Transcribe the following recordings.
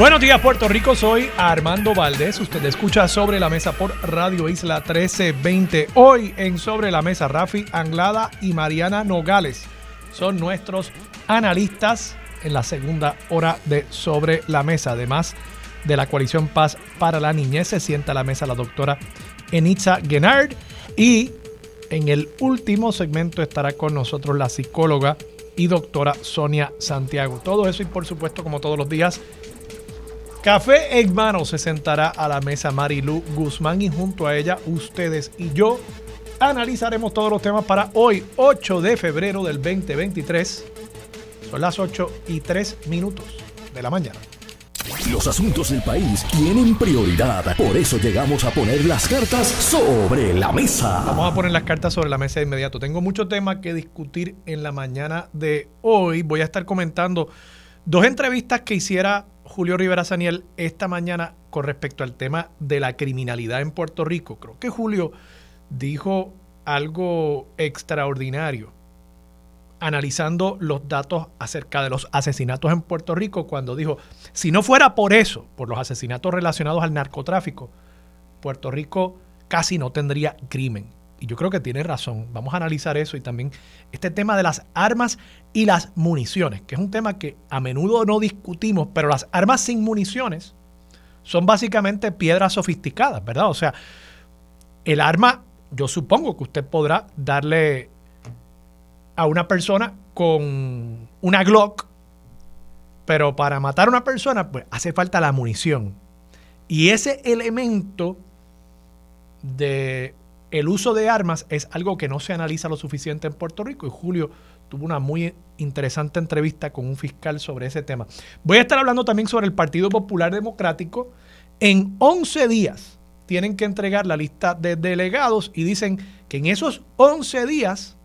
Buenos días Puerto Rico, soy Armando Valdés. Usted escucha Sobre la Mesa por Radio Isla 1320. Hoy en Sobre la Mesa, Rafi Anglada y Mariana Nogales son nuestros analistas en la segunda hora de Sobre la Mesa. Además de la coalición Paz para la Niñez, se sienta a la mesa la doctora Enitza Genard y en el último segmento estará con nosotros la psicóloga y doctora Sonia Santiago. Todo eso y por supuesto como todos los días Café en mano se sentará a la mesa Marilu Guzmán y junto a ella ustedes y yo analizaremos todos los temas para hoy, 8 de febrero del 2023. Son las 8 y 3 minutos de la mañana. Los asuntos del país tienen prioridad, por eso llegamos a poner las cartas sobre la mesa. Vamos a poner las cartas sobre la mesa de inmediato. Tengo mucho tema que discutir en la mañana de hoy. Voy a estar comentando dos entrevistas que hiciera Julio Rivera Saniel esta mañana con respecto al tema de la criminalidad en Puerto Rico. Creo que Julio dijo algo extraordinario analizando los datos acerca de los asesinatos en Puerto Rico cuando dijo, si no fuera por eso, por los asesinatos relacionados al narcotráfico, Puerto Rico casi no tendría crimen. Y yo creo que tiene razón. Vamos a analizar eso y también este tema de las armas y las municiones, que es un tema que a menudo no discutimos, pero las armas sin municiones son básicamente piedras sofisticadas, ¿verdad? O sea, el arma, yo supongo que usted podrá darle a una persona con una Glock, pero para matar a una persona, pues hace falta la munición. Y ese elemento de el uso de armas es algo que no se analiza lo suficiente en Puerto Rico y Julio tuvo una muy interesante entrevista con un fiscal sobre ese tema. Voy a estar hablando también sobre el Partido Popular Democrático. En 11 días tienen que entregar la lista de delegados y dicen que en esos 11 días,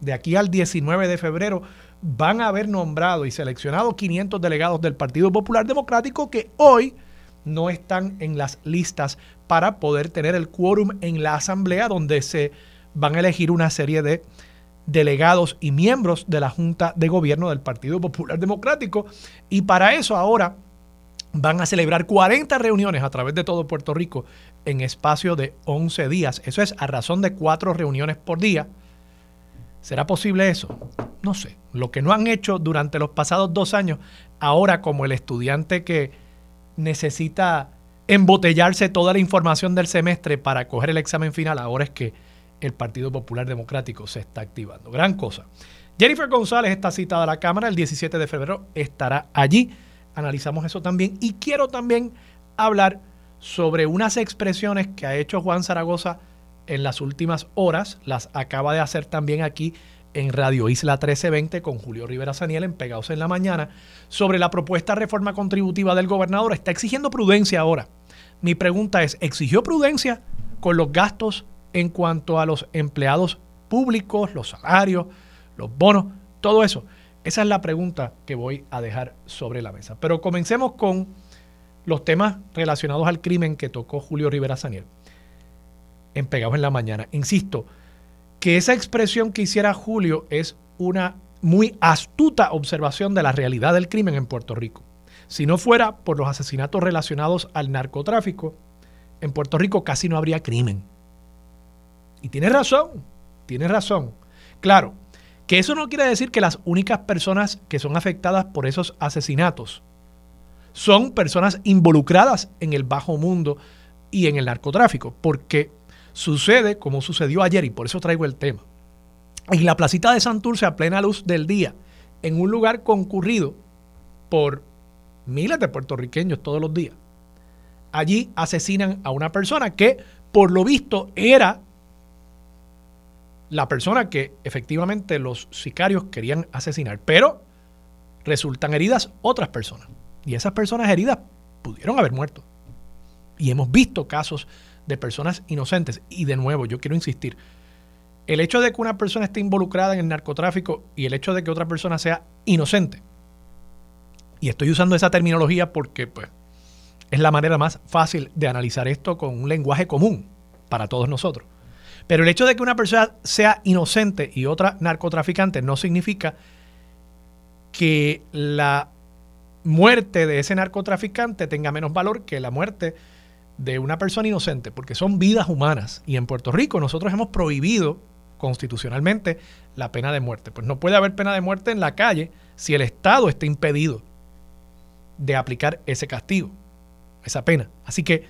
de aquí al 19 de febrero, van a haber nombrado y seleccionado 500 delegados del Partido Popular Democrático que hoy no están en las listas para poder tener el quórum en la asamblea donde se van a elegir una serie de delegados y miembros de la Junta de Gobierno del Partido Popular Democrático. Y para eso ahora van a celebrar 40 reuniones a través de todo Puerto Rico en espacio de 11 días. Eso es a razón de cuatro reuniones por día. ¿Será posible eso? No sé. Lo que no han hecho durante los pasados dos años, ahora como el estudiante que necesita embotellarse toda la información del semestre para coger el examen final, ahora es que el Partido Popular Democrático se está activando. Gran cosa. Jennifer González está citada a la Cámara el 17 de febrero, estará allí. Analizamos eso también. Y quiero también hablar sobre unas expresiones que ha hecho Juan Zaragoza en las últimas horas. Las acaba de hacer también aquí en Radio Isla 1320 con Julio Rivera Saniel en Pegados en la Mañana sobre la propuesta de reforma contributiva del gobernador. Está exigiendo prudencia ahora. Mi pregunta es, ¿exigió prudencia con los gastos en cuanto a los empleados públicos, los salarios, los bonos, todo eso? Esa es la pregunta que voy a dejar sobre la mesa. Pero comencemos con los temas relacionados al crimen que tocó Julio Rivera Saniel en Pegados en la Mañana. Insisto, que esa expresión que hiciera Julio es una muy astuta observación de la realidad del crimen en Puerto Rico. Si no fuera por los asesinatos relacionados al narcotráfico, en Puerto Rico casi no habría crimen. Y tiene razón, tiene razón. Claro, que eso no quiere decir que las únicas personas que son afectadas por esos asesinatos son personas involucradas en el bajo mundo y en el narcotráfico, porque Sucede como sucedió ayer y por eso traigo el tema. En la placita de Santurce a plena luz del día, en un lugar concurrido por miles de puertorriqueños todos los días. Allí asesinan a una persona que por lo visto era la persona que efectivamente los sicarios querían asesinar, pero resultan heridas otras personas. Y esas personas heridas pudieron haber muerto. Y hemos visto casos de personas inocentes. Y de nuevo, yo quiero insistir, el hecho de que una persona esté involucrada en el narcotráfico y el hecho de que otra persona sea inocente, y estoy usando esa terminología porque pues, es la manera más fácil de analizar esto con un lenguaje común para todos nosotros. Pero el hecho de que una persona sea inocente y otra narcotraficante no significa que la muerte de ese narcotraficante tenga menos valor que la muerte de una persona inocente, porque son vidas humanas. Y en Puerto Rico nosotros hemos prohibido constitucionalmente la pena de muerte. Pues no puede haber pena de muerte en la calle si el Estado está impedido de aplicar ese castigo, esa pena. Así que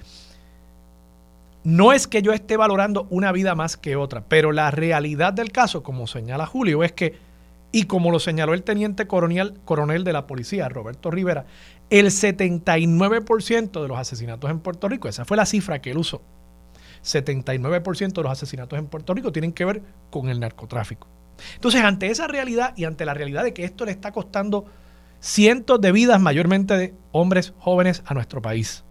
no es que yo esté valorando una vida más que otra, pero la realidad del caso, como señala Julio, es que, y como lo señaló el teniente coronel, coronel de la policía, Roberto Rivera, el 79% de los asesinatos en Puerto Rico, esa fue la cifra que él usó, 79% de los asesinatos en Puerto Rico tienen que ver con el narcotráfico. Entonces, ante esa realidad y ante la realidad de que esto le está costando cientos de vidas, mayormente de hombres jóvenes, a nuestro país,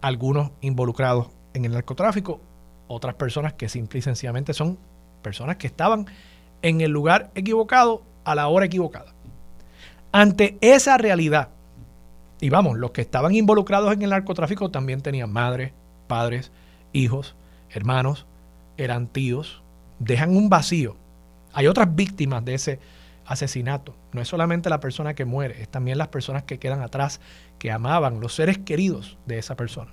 algunos involucrados en el narcotráfico, otras personas que simple y sencillamente son personas que estaban en el lugar equivocado a la hora equivocada. Ante esa realidad, y vamos, los que estaban involucrados en el narcotráfico también tenían madres, padres, hijos, hermanos, eran tíos, dejan un vacío. Hay otras víctimas de ese asesinato. No es solamente la persona que muere, es también las personas que quedan atrás, que amaban, los seres queridos de esa persona.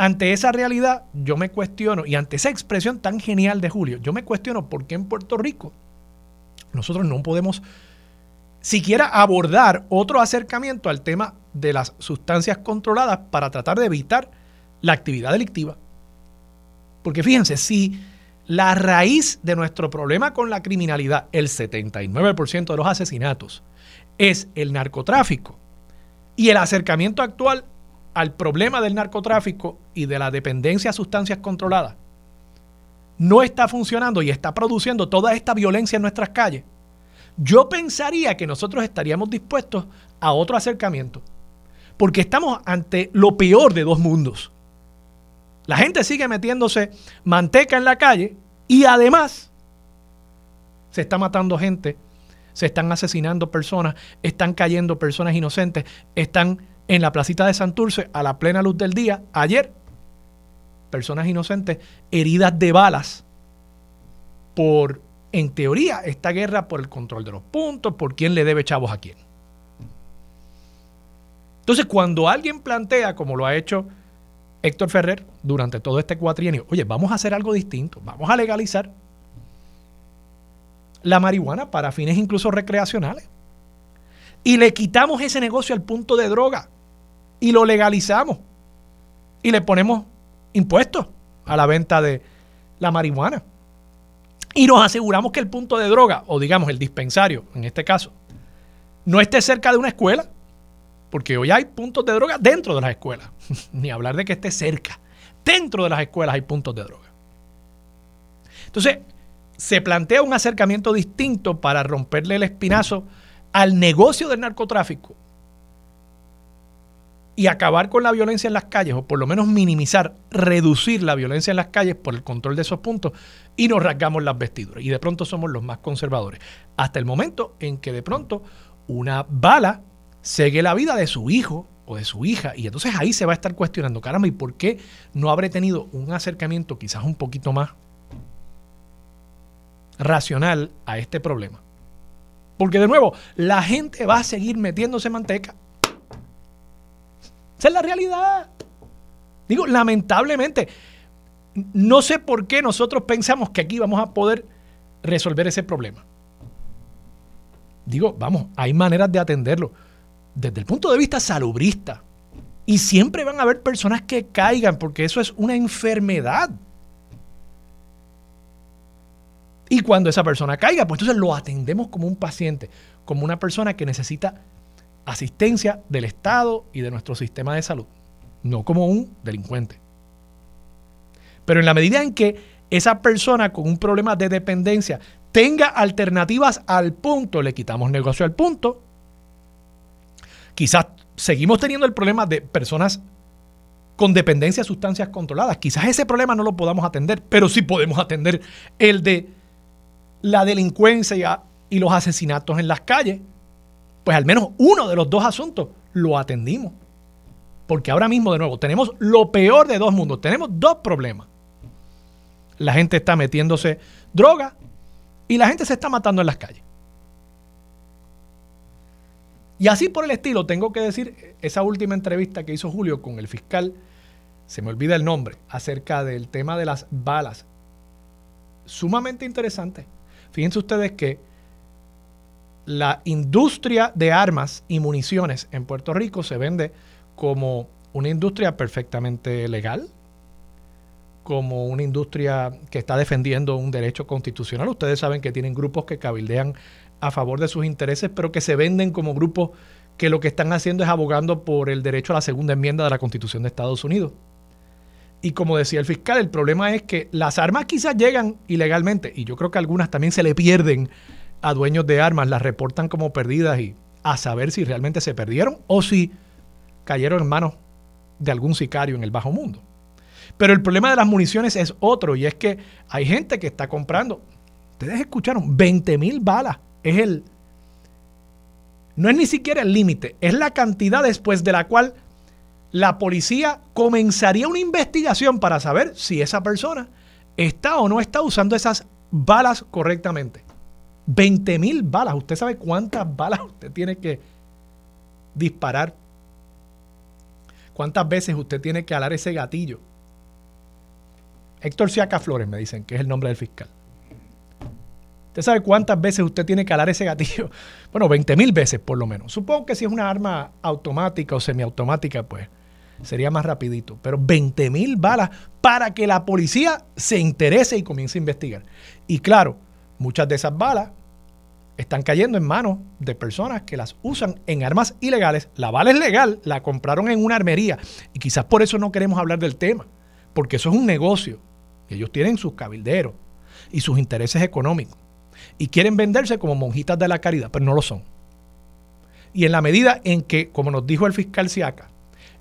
Ante esa realidad, yo me cuestiono, y ante esa expresión tan genial de Julio, yo me cuestiono por qué en Puerto Rico nosotros no podemos siquiera abordar otro acercamiento al tema de las sustancias controladas para tratar de evitar la actividad delictiva. Porque fíjense, si la raíz de nuestro problema con la criminalidad, el 79% de los asesinatos, es el narcotráfico. Y el acercamiento actual al problema del narcotráfico y de la dependencia a sustancias controladas no está funcionando y está produciendo toda esta violencia en nuestras calles, yo pensaría que nosotros estaríamos dispuestos a otro acercamiento. Porque estamos ante lo peor de dos mundos. La gente sigue metiéndose manteca en la calle y además se está matando gente, se están asesinando personas, están cayendo personas inocentes, están en la placita de Santurce a la plena luz del día. Ayer, personas inocentes heridas de balas por, en teoría, esta guerra por el control de los puntos, por quién le debe chavos a quién. Entonces, cuando alguien plantea, como lo ha hecho Héctor Ferrer durante todo este cuatrienio, oye, vamos a hacer algo distinto, vamos a legalizar la marihuana para fines incluso recreacionales. Y le quitamos ese negocio al punto de droga y lo legalizamos y le ponemos impuestos a la venta de la marihuana. Y nos aseguramos que el punto de droga, o digamos el dispensario en este caso, no esté cerca de una escuela porque hoy hay puntos de droga dentro de las escuelas. Ni hablar de que esté cerca. Dentro de las escuelas hay puntos de droga. Entonces, se plantea un acercamiento distinto para romperle el espinazo al negocio del narcotráfico y acabar con la violencia en las calles, o por lo menos minimizar, reducir la violencia en las calles por el control de esos puntos, y nos rasgamos las vestiduras. Y de pronto somos los más conservadores. Hasta el momento en que de pronto una bala sigue la vida de su hijo o de su hija. Y entonces ahí se va a estar cuestionando, caramba, ¿y por qué no habré tenido un acercamiento quizás un poquito más racional a este problema? Porque de nuevo, la gente va a seguir metiéndose manteca. Esa es la realidad. Digo, lamentablemente, no sé por qué nosotros pensamos que aquí vamos a poder resolver ese problema. Digo, vamos, hay maneras de atenderlo desde el punto de vista salubrista. Y siempre van a haber personas que caigan porque eso es una enfermedad. Y cuando esa persona caiga, pues entonces lo atendemos como un paciente, como una persona que necesita asistencia del Estado y de nuestro sistema de salud, no como un delincuente. Pero en la medida en que esa persona con un problema de dependencia tenga alternativas al punto, le quitamos negocio al punto, Quizás seguimos teniendo el problema de personas con dependencia de sustancias controladas. Quizás ese problema no lo podamos atender, pero sí podemos atender el de la delincuencia y los asesinatos en las calles. Pues al menos uno de los dos asuntos lo atendimos. Porque ahora mismo, de nuevo, tenemos lo peor de dos mundos. Tenemos dos problemas. La gente está metiéndose droga y la gente se está matando en las calles. Y así por el estilo, tengo que decir, esa última entrevista que hizo Julio con el fiscal se me olvida el nombre, acerca del tema de las balas. Sumamente interesante. Fíjense ustedes que la industria de armas y municiones en Puerto Rico se vende como una industria perfectamente legal, como una industria que está defendiendo un derecho constitucional. Ustedes saben que tienen grupos que cabildean a favor de sus intereses, pero que se venden como grupos que lo que están haciendo es abogando por el derecho a la segunda enmienda de la Constitución de Estados Unidos. Y como decía el fiscal, el problema es que las armas quizás llegan ilegalmente y yo creo que algunas también se le pierden a dueños de armas, las reportan como perdidas y a saber si realmente se perdieron o si cayeron en manos de algún sicario en el bajo mundo. Pero el problema de las municiones es otro y es que hay gente que está comprando, ustedes escucharon, 20 mil balas. Es el... No es ni siquiera el límite, es la cantidad después de la cual la policía comenzaría una investigación para saber si esa persona está o no está usando esas balas correctamente. 20 mil balas. ¿Usted sabe cuántas balas usted tiene que disparar? ¿Cuántas veces usted tiene que alar ese gatillo? Héctor Siaca Flores me dicen que es el nombre del fiscal. ¿Usted sabe cuántas veces usted tiene que alar ese gatillo? Bueno, 20 mil veces por lo menos. Supongo que si es una arma automática o semiautomática, pues sería más rapidito. Pero 20 mil balas para que la policía se interese y comience a investigar. Y claro, muchas de esas balas están cayendo en manos de personas que las usan en armas ilegales. La bala es legal, la compraron en una armería. Y quizás por eso no queremos hablar del tema, porque eso es un negocio. Ellos tienen sus cabilderos y sus intereses económicos. Y quieren venderse como monjitas de la caridad, pero no lo son. Y en la medida en que, como nos dijo el fiscal Siaca,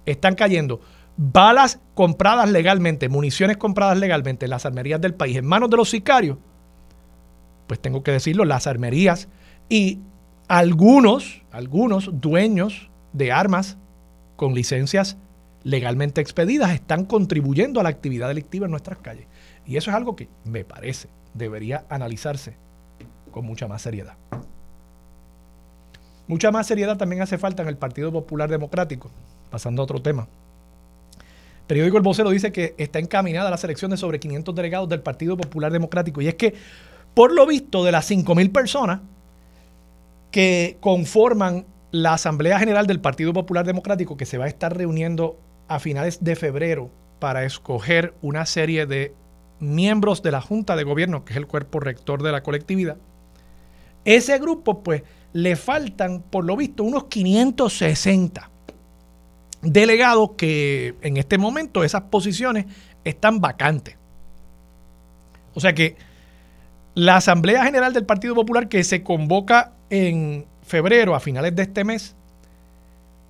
están cayendo balas compradas legalmente, municiones compradas legalmente en las armerías del país en manos de los sicarios, pues tengo que decirlo, las armerías y algunos, algunos dueños de armas con licencias legalmente expedidas están contribuyendo a la actividad delictiva en nuestras calles. Y eso es algo que me parece debería analizarse con mucha más seriedad. Mucha más seriedad también hace falta en el Partido Popular Democrático. Pasando a otro tema. El periódico El Vocero dice que está encaminada la selección de sobre 500 delegados del Partido Popular Democrático. Y es que, por lo visto, de las 5.000 personas que conforman la Asamblea General del Partido Popular Democrático, que se va a estar reuniendo a finales de febrero para escoger una serie de miembros de la Junta de Gobierno, que es el cuerpo rector de la colectividad, ese grupo, pues, le faltan, por lo visto, unos 560 delegados que en este momento esas posiciones están vacantes. O sea que la Asamblea General del Partido Popular que se convoca en febrero, a finales de este mes,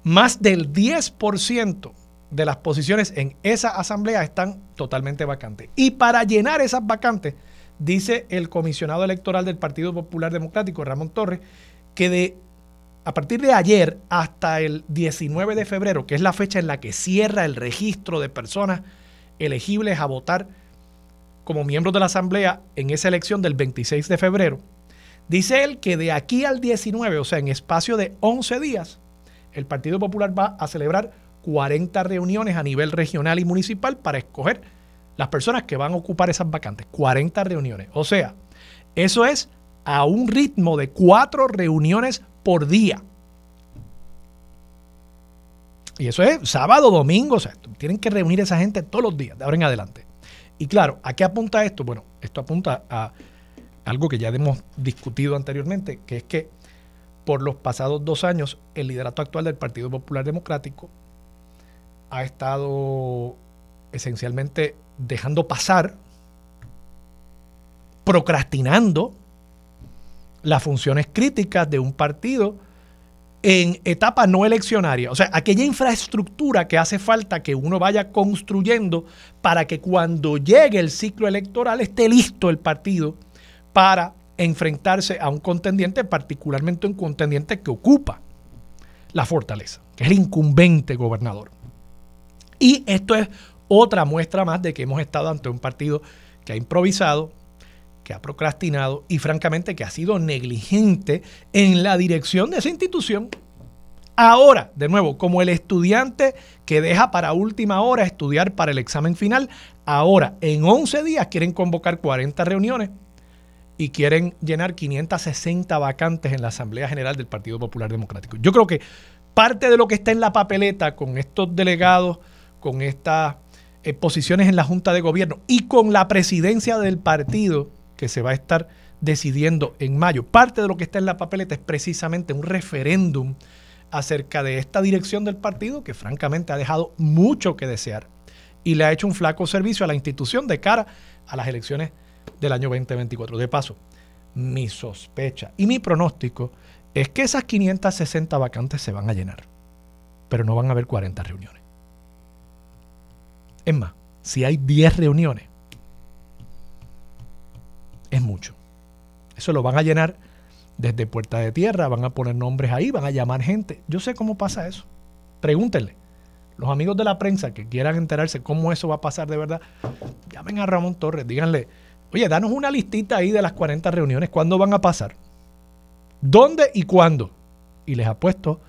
más del 10% de las posiciones en esa asamblea están totalmente vacantes. Y para llenar esas vacantes, dice el comisionado electoral del Partido Popular Democrático, Ramón Torres, que de a partir de ayer hasta el 19 de febrero, que es la fecha en la que cierra el registro de personas elegibles a votar como miembros de la Asamblea en esa elección del 26 de febrero, dice él que de aquí al 19, o sea, en espacio de 11 días, el Partido Popular va a celebrar 40 reuniones a nivel regional y municipal para escoger las personas que van a ocupar esas vacantes. 40 reuniones. O sea, eso es a un ritmo de cuatro reuniones por día. Y eso es sábado, domingo, o sea, tienen que reunir a esa gente todos los días, de ahora en adelante. Y claro, ¿a qué apunta esto? Bueno, esto apunta a algo que ya hemos discutido anteriormente, que es que por los pasados dos años el liderato actual del Partido Popular Democrático ha estado esencialmente dejando pasar, procrastinando las funciones críticas de un partido en etapa no eleccionaria, o sea, aquella infraestructura que hace falta que uno vaya construyendo para que cuando llegue el ciclo electoral esté listo el partido para enfrentarse a un contendiente, particularmente un contendiente que ocupa la fortaleza, que es el incumbente gobernador. Y esto es otra muestra más de que hemos estado ante un partido que ha improvisado, que ha procrastinado y francamente que ha sido negligente en la dirección de esa institución. Ahora, de nuevo, como el estudiante que deja para última hora estudiar para el examen final, ahora en 11 días quieren convocar 40 reuniones y quieren llenar 560 vacantes en la Asamblea General del Partido Popular Democrático. Yo creo que parte de lo que está en la papeleta con estos delegados, con estas eh, posiciones en la Junta de Gobierno y con la presidencia del partido que se va a estar decidiendo en mayo, parte de lo que está en la papeleta es precisamente un referéndum acerca de esta dirección del partido que francamente ha dejado mucho que desear y le ha hecho un flaco servicio a la institución de cara a las elecciones del año 2024. De paso, mi sospecha y mi pronóstico es que esas 560 vacantes se van a llenar, pero no van a haber 40 reuniones. Es más, si hay 10 reuniones, es mucho. Eso lo van a llenar desde Puerta de Tierra, van a poner nombres ahí, van a llamar gente. Yo sé cómo pasa eso. Pregúntenle. Los amigos de la prensa que quieran enterarse cómo eso va a pasar de verdad, llamen a Ramón Torres, díganle, Oye, danos una listita ahí de las 40 reuniones, ¿cuándo van a pasar? ¿Dónde y cuándo? Y les apuesto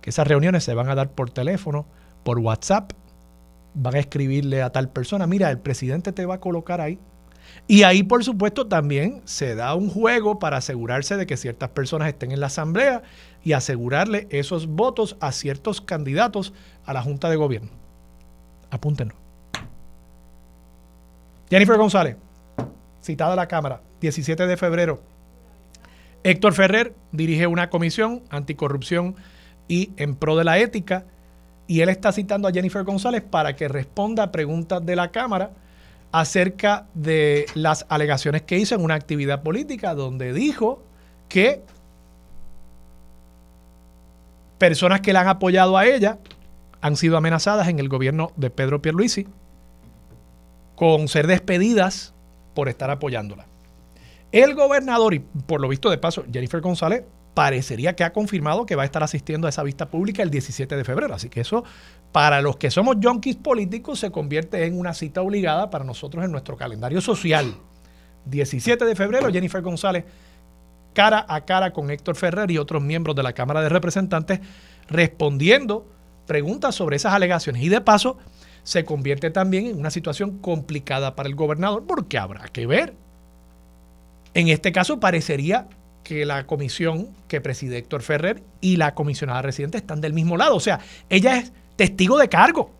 que esas reuniones se van a dar por teléfono, por WhatsApp, van a escribirle a tal persona, mira, el presidente te va a colocar ahí. Y ahí, por supuesto, también se da un juego para asegurarse de que ciertas personas estén en la asamblea y asegurarle esos votos a ciertos candidatos a la Junta de Gobierno. Apúntenlo. Jennifer González citada a la Cámara, 17 de febrero. Héctor Ferrer dirige una comisión anticorrupción y en pro de la ética y él está citando a Jennifer González para que responda a preguntas de la Cámara acerca de las alegaciones que hizo en una actividad política donde dijo que personas que la han apoyado a ella han sido amenazadas en el gobierno de Pedro Pierluisi con ser despedidas por estar apoyándola. El gobernador, y por lo visto de paso, Jennifer González, parecería que ha confirmado que va a estar asistiendo a esa vista pública el 17 de febrero. Así que eso, para los que somos junkies políticos, se convierte en una cita obligada para nosotros en nuestro calendario social. 17 de febrero, Jennifer González, cara a cara con Héctor Ferrer y otros miembros de la Cámara de Representantes, respondiendo preguntas sobre esas alegaciones. Y de paso, se convierte también en una situación complicada para el gobernador porque habrá que ver. En este caso parecería que la comisión que preside Héctor Ferrer y la comisionada residente están del mismo lado. O sea, ella es testigo de cargo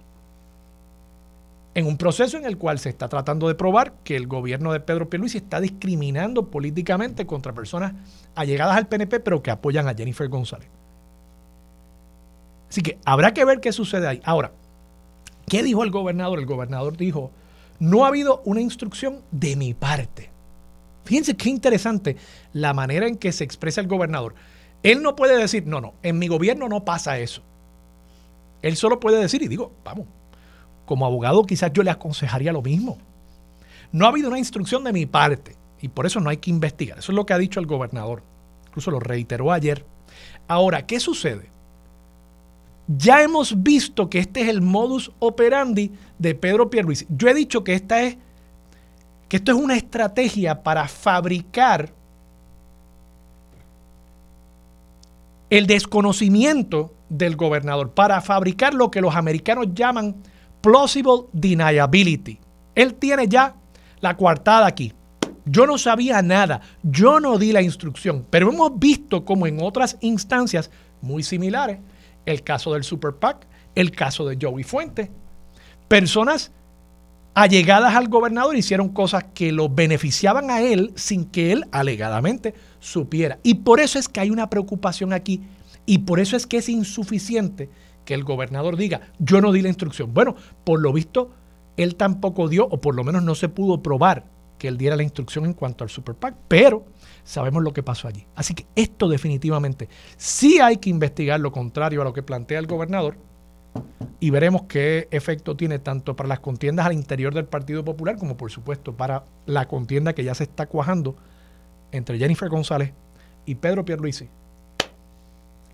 en un proceso en el cual se está tratando de probar que el gobierno de Pedro Pierluisi está discriminando políticamente contra personas allegadas al PNP pero que apoyan a Jennifer González. Así que habrá que ver qué sucede ahí. Ahora, ¿Qué dijo el gobernador? El gobernador dijo, no ha habido una instrucción de mi parte. Fíjense qué interesante la manera en que se expresa el gobernador. Él no puede decir, no, no, en mi gobierno no pasa eso. Él solo puede decir, y digo, vamos, como abogado quizás yo le aconsejaría lo mismo. No ha habido una instrucción de mi parte y por eso no hay que investigar. Eso es lo que ha dicho el gobernador. Incluso lo reiteró ayer. Ahora, ¿qué sucede? Ya hemos visto que este es el modus operandi de Pedro Pierluisi. Yo he dicho que esta es que esto es una estrategia para fabricar el desconocimiento del gobernador, para fabricar lo que los americanos llaman plausible deniability. Él tiene ya la coartada aquí. Yo no sabía nada, yo no di la instrucción, pero hemos visto como en otras instancias muy similares el caso del Super PAC, el caso de Joey Fuente. Personas allegadas al gobernador hicieron cosas que lo beneficiaban a él sin que él alegadamente supiera. Y por eso es que hay una preocupación aquí y por eso es que es insuficiente que el gobernador diga, yo no di la instrucción. Bueno, por lo visto, él tampoco dio, o por lo menos no se pudo probar que él diera la instrucción en cuanto al Super PAC, pero sabemos lo que pasó allí. Así que esto definitivamente sí hay que investigar lo contrario a lo que plantea el gobernador y veremos qué efecto tiene tanto para las contiendas al interior del Partido Popular como por supuesto para la contienda que ya se está cuajando entre Jennifer González y Pedro Pierluisi.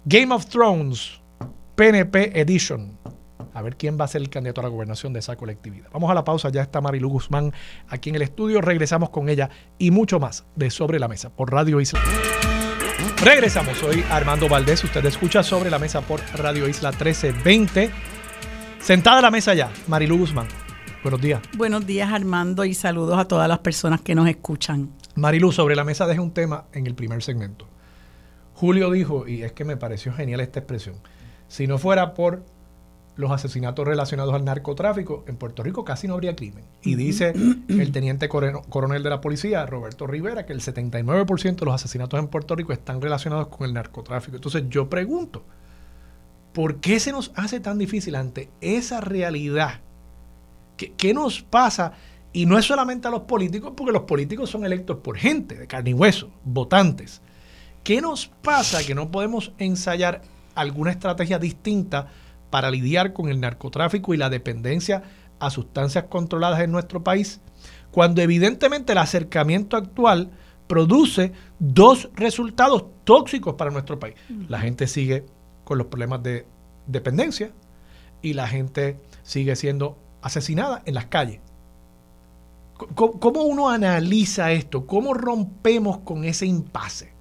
Game of Thrones, PNP Edition. A ver quién va a ser el candidato a la gobernación de esa colectividad. Vamos a la pausa, ya está Marilu Guzmán aquí en el estudio. Regresamos con ella y mucho más de Sobre la Mesa por Radio Isla. Regresamos, soy Armando Valdés. Usted escucha Sobre la Mesa por Radio Isla 1320. Sentada a la mesa ya, Marilu Guzmán. Buenos días. Buenos días, Armando, y saludos a todas las personas que nos escuchan. Marilu, sobre la mesa dejé un tema en el primer segmento. Julio dijo, y es que me pareció genial esta expresión, si no fuera por los asesinatos relacionados al narcotráfico, en Puerto Rico casi no habría crimen. Y dice el teniente coronel de la policía, Roberto Rivera, que el 79% de los asesinatos en Puerto Rico están relacionados con el narcotráfico. Entonces yo pregunto, ¿por qué se nos hace tan difícil ante esa realidad? ¿Qué, qué nos pasa? Y no es solamente a los políticos, porque los políticos son electos por gente de carne y hueso, votantes. ¿Qué nos pasa que no podemos ensayar alguna estrategia distinta? Para lidiar con el narcotráfico y la dependencia a sustancias controladas en nuestro país, cuando evidentemente el acercamiento actual produce dos resultados tóxicos para nuestro país. La gente sigue con los problemas de dependencia y la gente sigue siendo asesinada en las calles. ¿Cómo, uno analiza esto? ¿Cómo rompemos con ese impasse?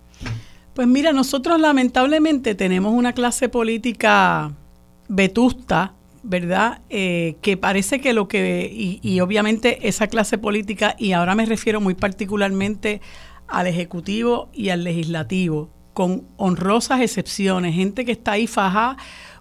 Pues mira, nosotros lamentablemente tenemos una clase política vetusta, ¿verdad? Eh, que parece que lo que, y, obviamente esa clase política, y ahora me refiero muy particularmente al Ejecutivo y al Legislativo, con honrosas excepciones, gente que está ahí fajada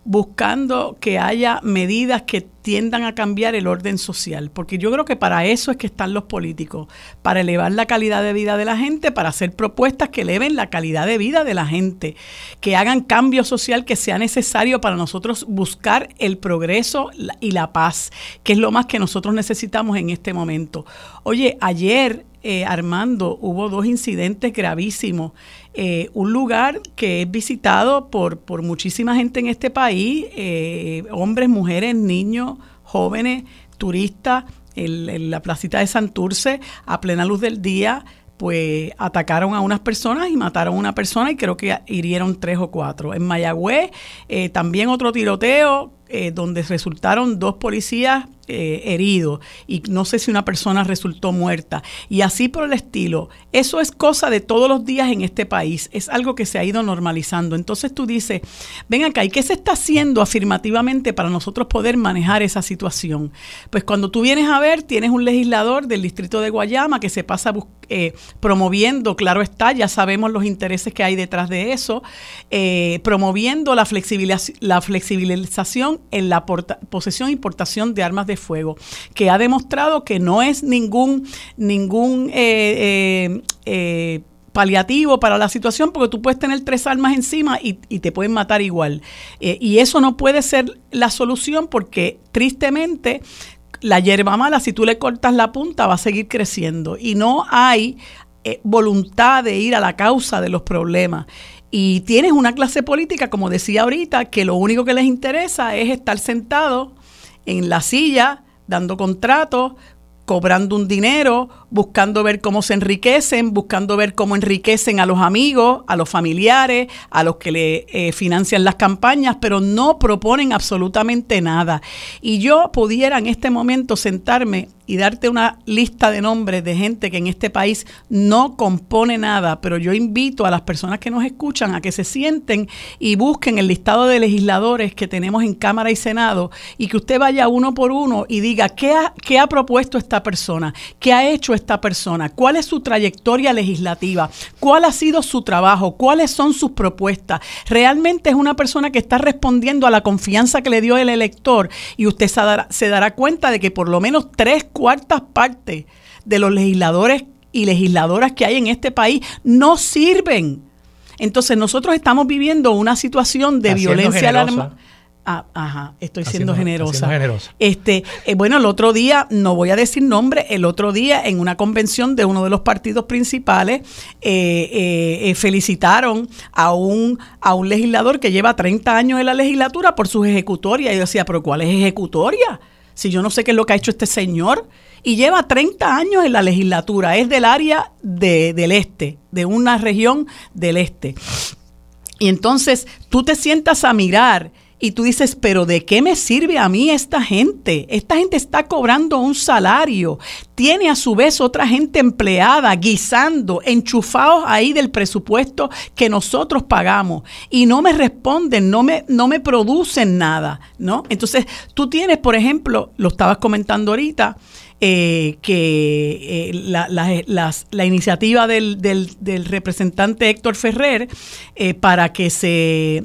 buscando que haya medidas que tiendan a cambiar el orden social, porque yo creo que para eso es que están los políticos, para elevar la calidad de vida de la gente, para hacer propuestas que eleven la calidad de vida de la gente, que hagan cambio social que sea necesario para nosotros buscar el progreso y la paz, que es lo más que nosotros necesitamos en este momento. Oye, ayer eh, Armando, hubo dos incidentes gravísimos. Eh, un lugar que es visitado por, por muchísima gente en este país, eh, hombres, mujeres, niños, jóvenes, turistas, en, la placita de Santurce, a plena luz del día, pues atacaron a unas personas y mataron a una persona y creo que hirieron tres o cuatro. En Mayagüez también otro tiroteo donde resultaron dos policías eh, herido y no sé si una persona resultó muerta y así por el estilo. Eso es cosa de todos los días en este país, es algo que se ha ido normalizando. Entonces tú dices, ven acá, ¿y qué se está haciendo afirmativamente para nosotros poder manejar esa situación? Pues cuando tú vienes a ver, tienes un legislador del distrito de Guayama que se pasa eh, promoviendo, claro está, ya sabemos los intereses que hay detrás de eso, eh, promoviendo la, la flexibilización en la posesión e importación de armas de fuego, que ha demostrado que no es ningún, ningún eh, eh, eh, paliativo para la situación porque tú puedes tener tres armas encima y, te pueden matar igual. y eso no puede ser la solución porque tristemente la hierba mala, si tú le cortas la punta, va a seguir creciendo y no hay voluntad de ir a la causa de los problemas. Y tienes una clase política, como decía ahorita, que lo único que les interesa es estar sentado en la silla, dando contratos, cobrando un dinero, buscando ver cómo se enriquecen, buscando ver cómo enriquecen a los amigos, a los familiares, a los que le eh, financian las campañas, pero no proponen absolutamente nada. Y yo pudiera en este momento sentarme y darte una lista de nombres de gente que en este país no compone nada, pero yo invito a las personas que nos escuchan a que se sienten y busquen el listado de legisladores que tenemos en Cámara y Senado y que usted vaya uno por uno y diga qué ha, qué ha propuesto esta persona, qué ha hecho esta persona, cuál es su trayectoria legislativa, cuál ha sido su trabajo, cuáles son sus propuestas. Realmente es una persona que está respondiendo a la confianza que le dio el elector y usted se dará, se dará cuenta de que por lo menos tres cuartas partes de los legisladores y legisladoras que hay en este país no sirven. Entonces nosotros estamos viviendo una situación de violencia Ah, ajá, estoy siendo generosa. generosa. Este, eh, bueno, el otro día, no voy a decir nombre, el otro día en una convención de uno de los partidos principales eh, eh, felicitaron a un, a un legislador que lleva 30 años en la legislatura por sus ejecutorias. Y yo decía, pero ¿cuál es ejecutoria? Si yo no sé qué es lo que ha hecho este señor. Y lleva 30 años en la legislatura, es del área de, del este, de una región del este. Y entonces tú te sientas a mirar y tú dices, pero ¿de qué me sirve a mí esta gente? Esta gente está cobrando un salario, tiene a su vez otra gente empleada, guisando, enchufados ahí del presupuesto que nosotros pagamos y no me responden, no me, no me producen nada, ¿no? Entonces tú tienes, por ejemplo, lo estabas comentando ahorita, eh, que eh, la, la, iniciativa del, del, representante Héctor Ferrer eh, para que se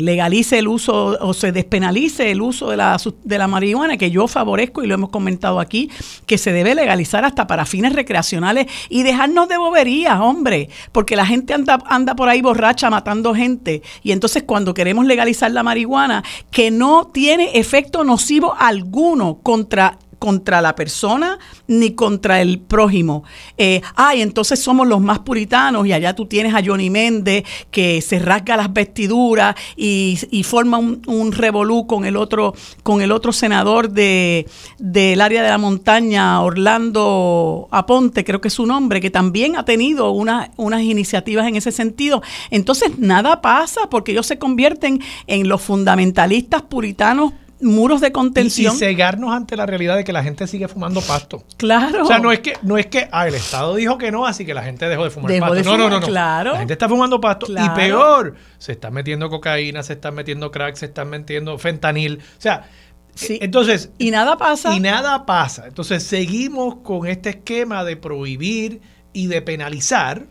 legalice el uso o se despenalice el uso de la, de la marihuana, que yo favorezco y lo hemos comentado aquí, que se debe legalizar hasta para fines recreacionales y dejarnos de boberías, hombre, porque la gente anda, anda por ahí borracha matando gente. Y entonces cuando queremos legalizar la marihuana, que no tiene efecto nocivo alguno contra contra la persona ni contra el prójimo. Eh, ay, entonces somos los más puritanos y allá tú tienes a Johnny Méndez que se rasga las vestiduras y, forma un, revolú con el otro, con el otro senador de, del área de la montaña, Orlando Aponte, creo que es su nombre, que también ha tenido unas iniciativas en ese sentido. Entonces nada pasa porque ellos se convierten en los fundamentalistas puritanos muros de contención. Y, cegarnos ante la realidad de que la gente sigue fumando pasto. Claro. O sea, no es que, no es que ah, el Estado dijo que no, así que la gente dejó de fumar pasto. no, no, no, no. Claro. La gente está fumando pasto. Y peor, se están metiendo cocaína, se están metiendo crack, se están metiendo fentanil. O sea, Sí. Entonces. Y nada pasa. Y nada pasa. Entonces seguimos con este esquema de prohibir y de penalizar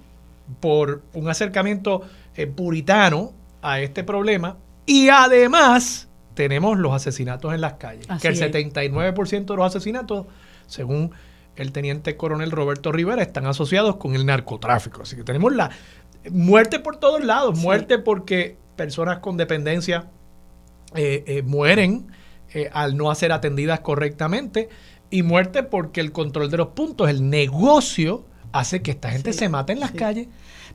por un acercamiento eh, puritano a este problema. Y además tenemos los asesinatos en las calles. que el 79% de los asesinatos, según el teniente coronel Roberto Rivera, están asociados con el narcotráfico. Así que tenemos la muerte por todos lados, muerte porque personas con dependencia eh, eh, mueren eh, al no ser atendidas correctamente y muerte porque el control de los puntos, el negocio, hace que esta gente se mate en las calles.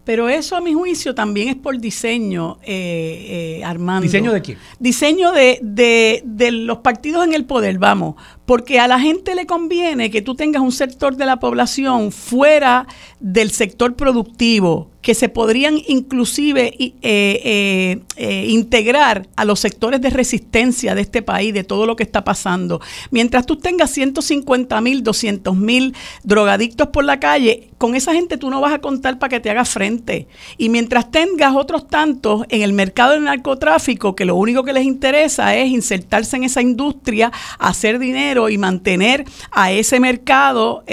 Pero eso, a mi juicio, también es por diseño, eh, eh, Armando. ¿Diseño de quién? Diseño de, de, de, los partidos en el poder, vamos. Porque a la gente le conviene que tú tengas un sector de la población fuera del sector productivo, que se podrían inclusive eh, eh, eh, integrar a los sectores de resistencia de este país, de todo lo que está pasando. Mientras tú tengas 150 mil, 200 mil drogadictos por la calle, con esa gente tú no vas a contar para que te haga frente. Y mientras tengas otros tantos en el mercado del narcotráfico, que lo único que les interesa es insertarse en esa industria, hacer dinero y mantener a ese mercado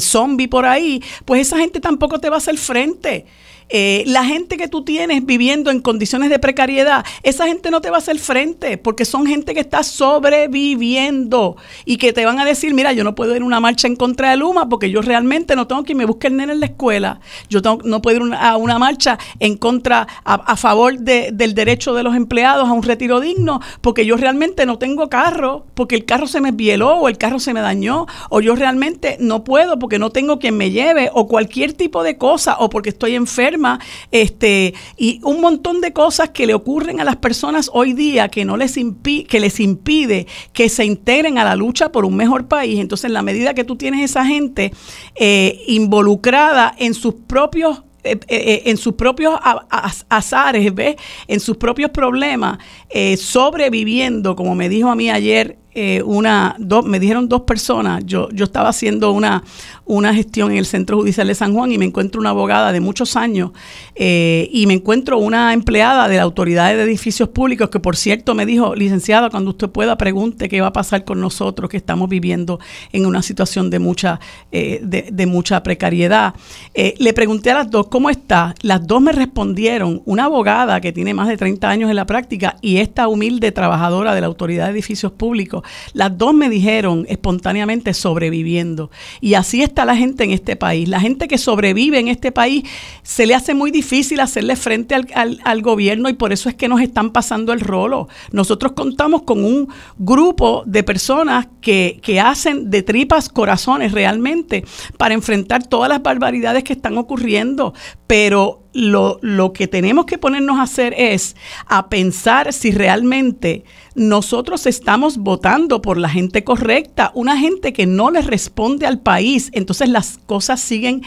zombie por ahí, pues esa gente tampoco te va a hacer frente. Eh, la gente que tú tienes viviendo en condiciones de precariedad, esa gente no te va a hacer frente porque son gente que está sobreviviendo y que te van a decir, mira, yo no puedo ir a una marcha en contra de Luma porque yo realmente no tengo que me busque el nene en la escuela, yo no puedo ir a una marcha en contra, a, favor del derecho de los empleados a un retiro digno porque yo realmente no tengo carro, porque el carro se me violó o el carro se me dañó o yo realmente no puedo porque no tengo quien me lleve o cualquier tipo de cosa o porque estoy enfermo este, y un montón de cosas que le ocurren a las personas hoy día que no les que les impide que se integren a la lucha por un mejor país. Entonces, en la medida que tú tienes esa gente eh, involucrada en sus propios eh, eh, en sus propios azares, ¿ves? en sus propios problemas, sobreviviendo, como me dijo a mí ayer una, dos, me dijeron dos personas, yo, yo estaba haciendo una, una gestión en el Centro Judicial de San Juan y me encuentro una abogada de muchos años eh, y me encuentro una empleada de la Autoridad de Edificios Públicos que por cierto me dijo, licenciada, cuando usted pueda pregunte qué va a pasar con nosotros que estamos viviendo en una situación de mucha, eh, de, mucha precariedad. Eh, le pregunté a las dos, ¿cómo está? Las dos me respondieron, una abogada que tiene más de 30 años en la práctica y esta humilde trabajadora de la Autoridad de Edificios Públicos, las dos me dijeron espontáneamente sobreviviendo. Y así está la gente en este país. La gente que sobrevive en este país se le hace muy difícil hacerle frente al, gobierno y por eso es que nos están pasando el rolo. Nosotros contamos con un grupo de personas que, que hacen de tripas corazones realmente para enfrentar todas las barbaridades que están ocurriendo, pero lo, lo, que tenemos que ponernos a hacer es a pensar si realmente nosotros estamos votando por la gente correcta, una gente que no le responde al país, entonces las cosas siguen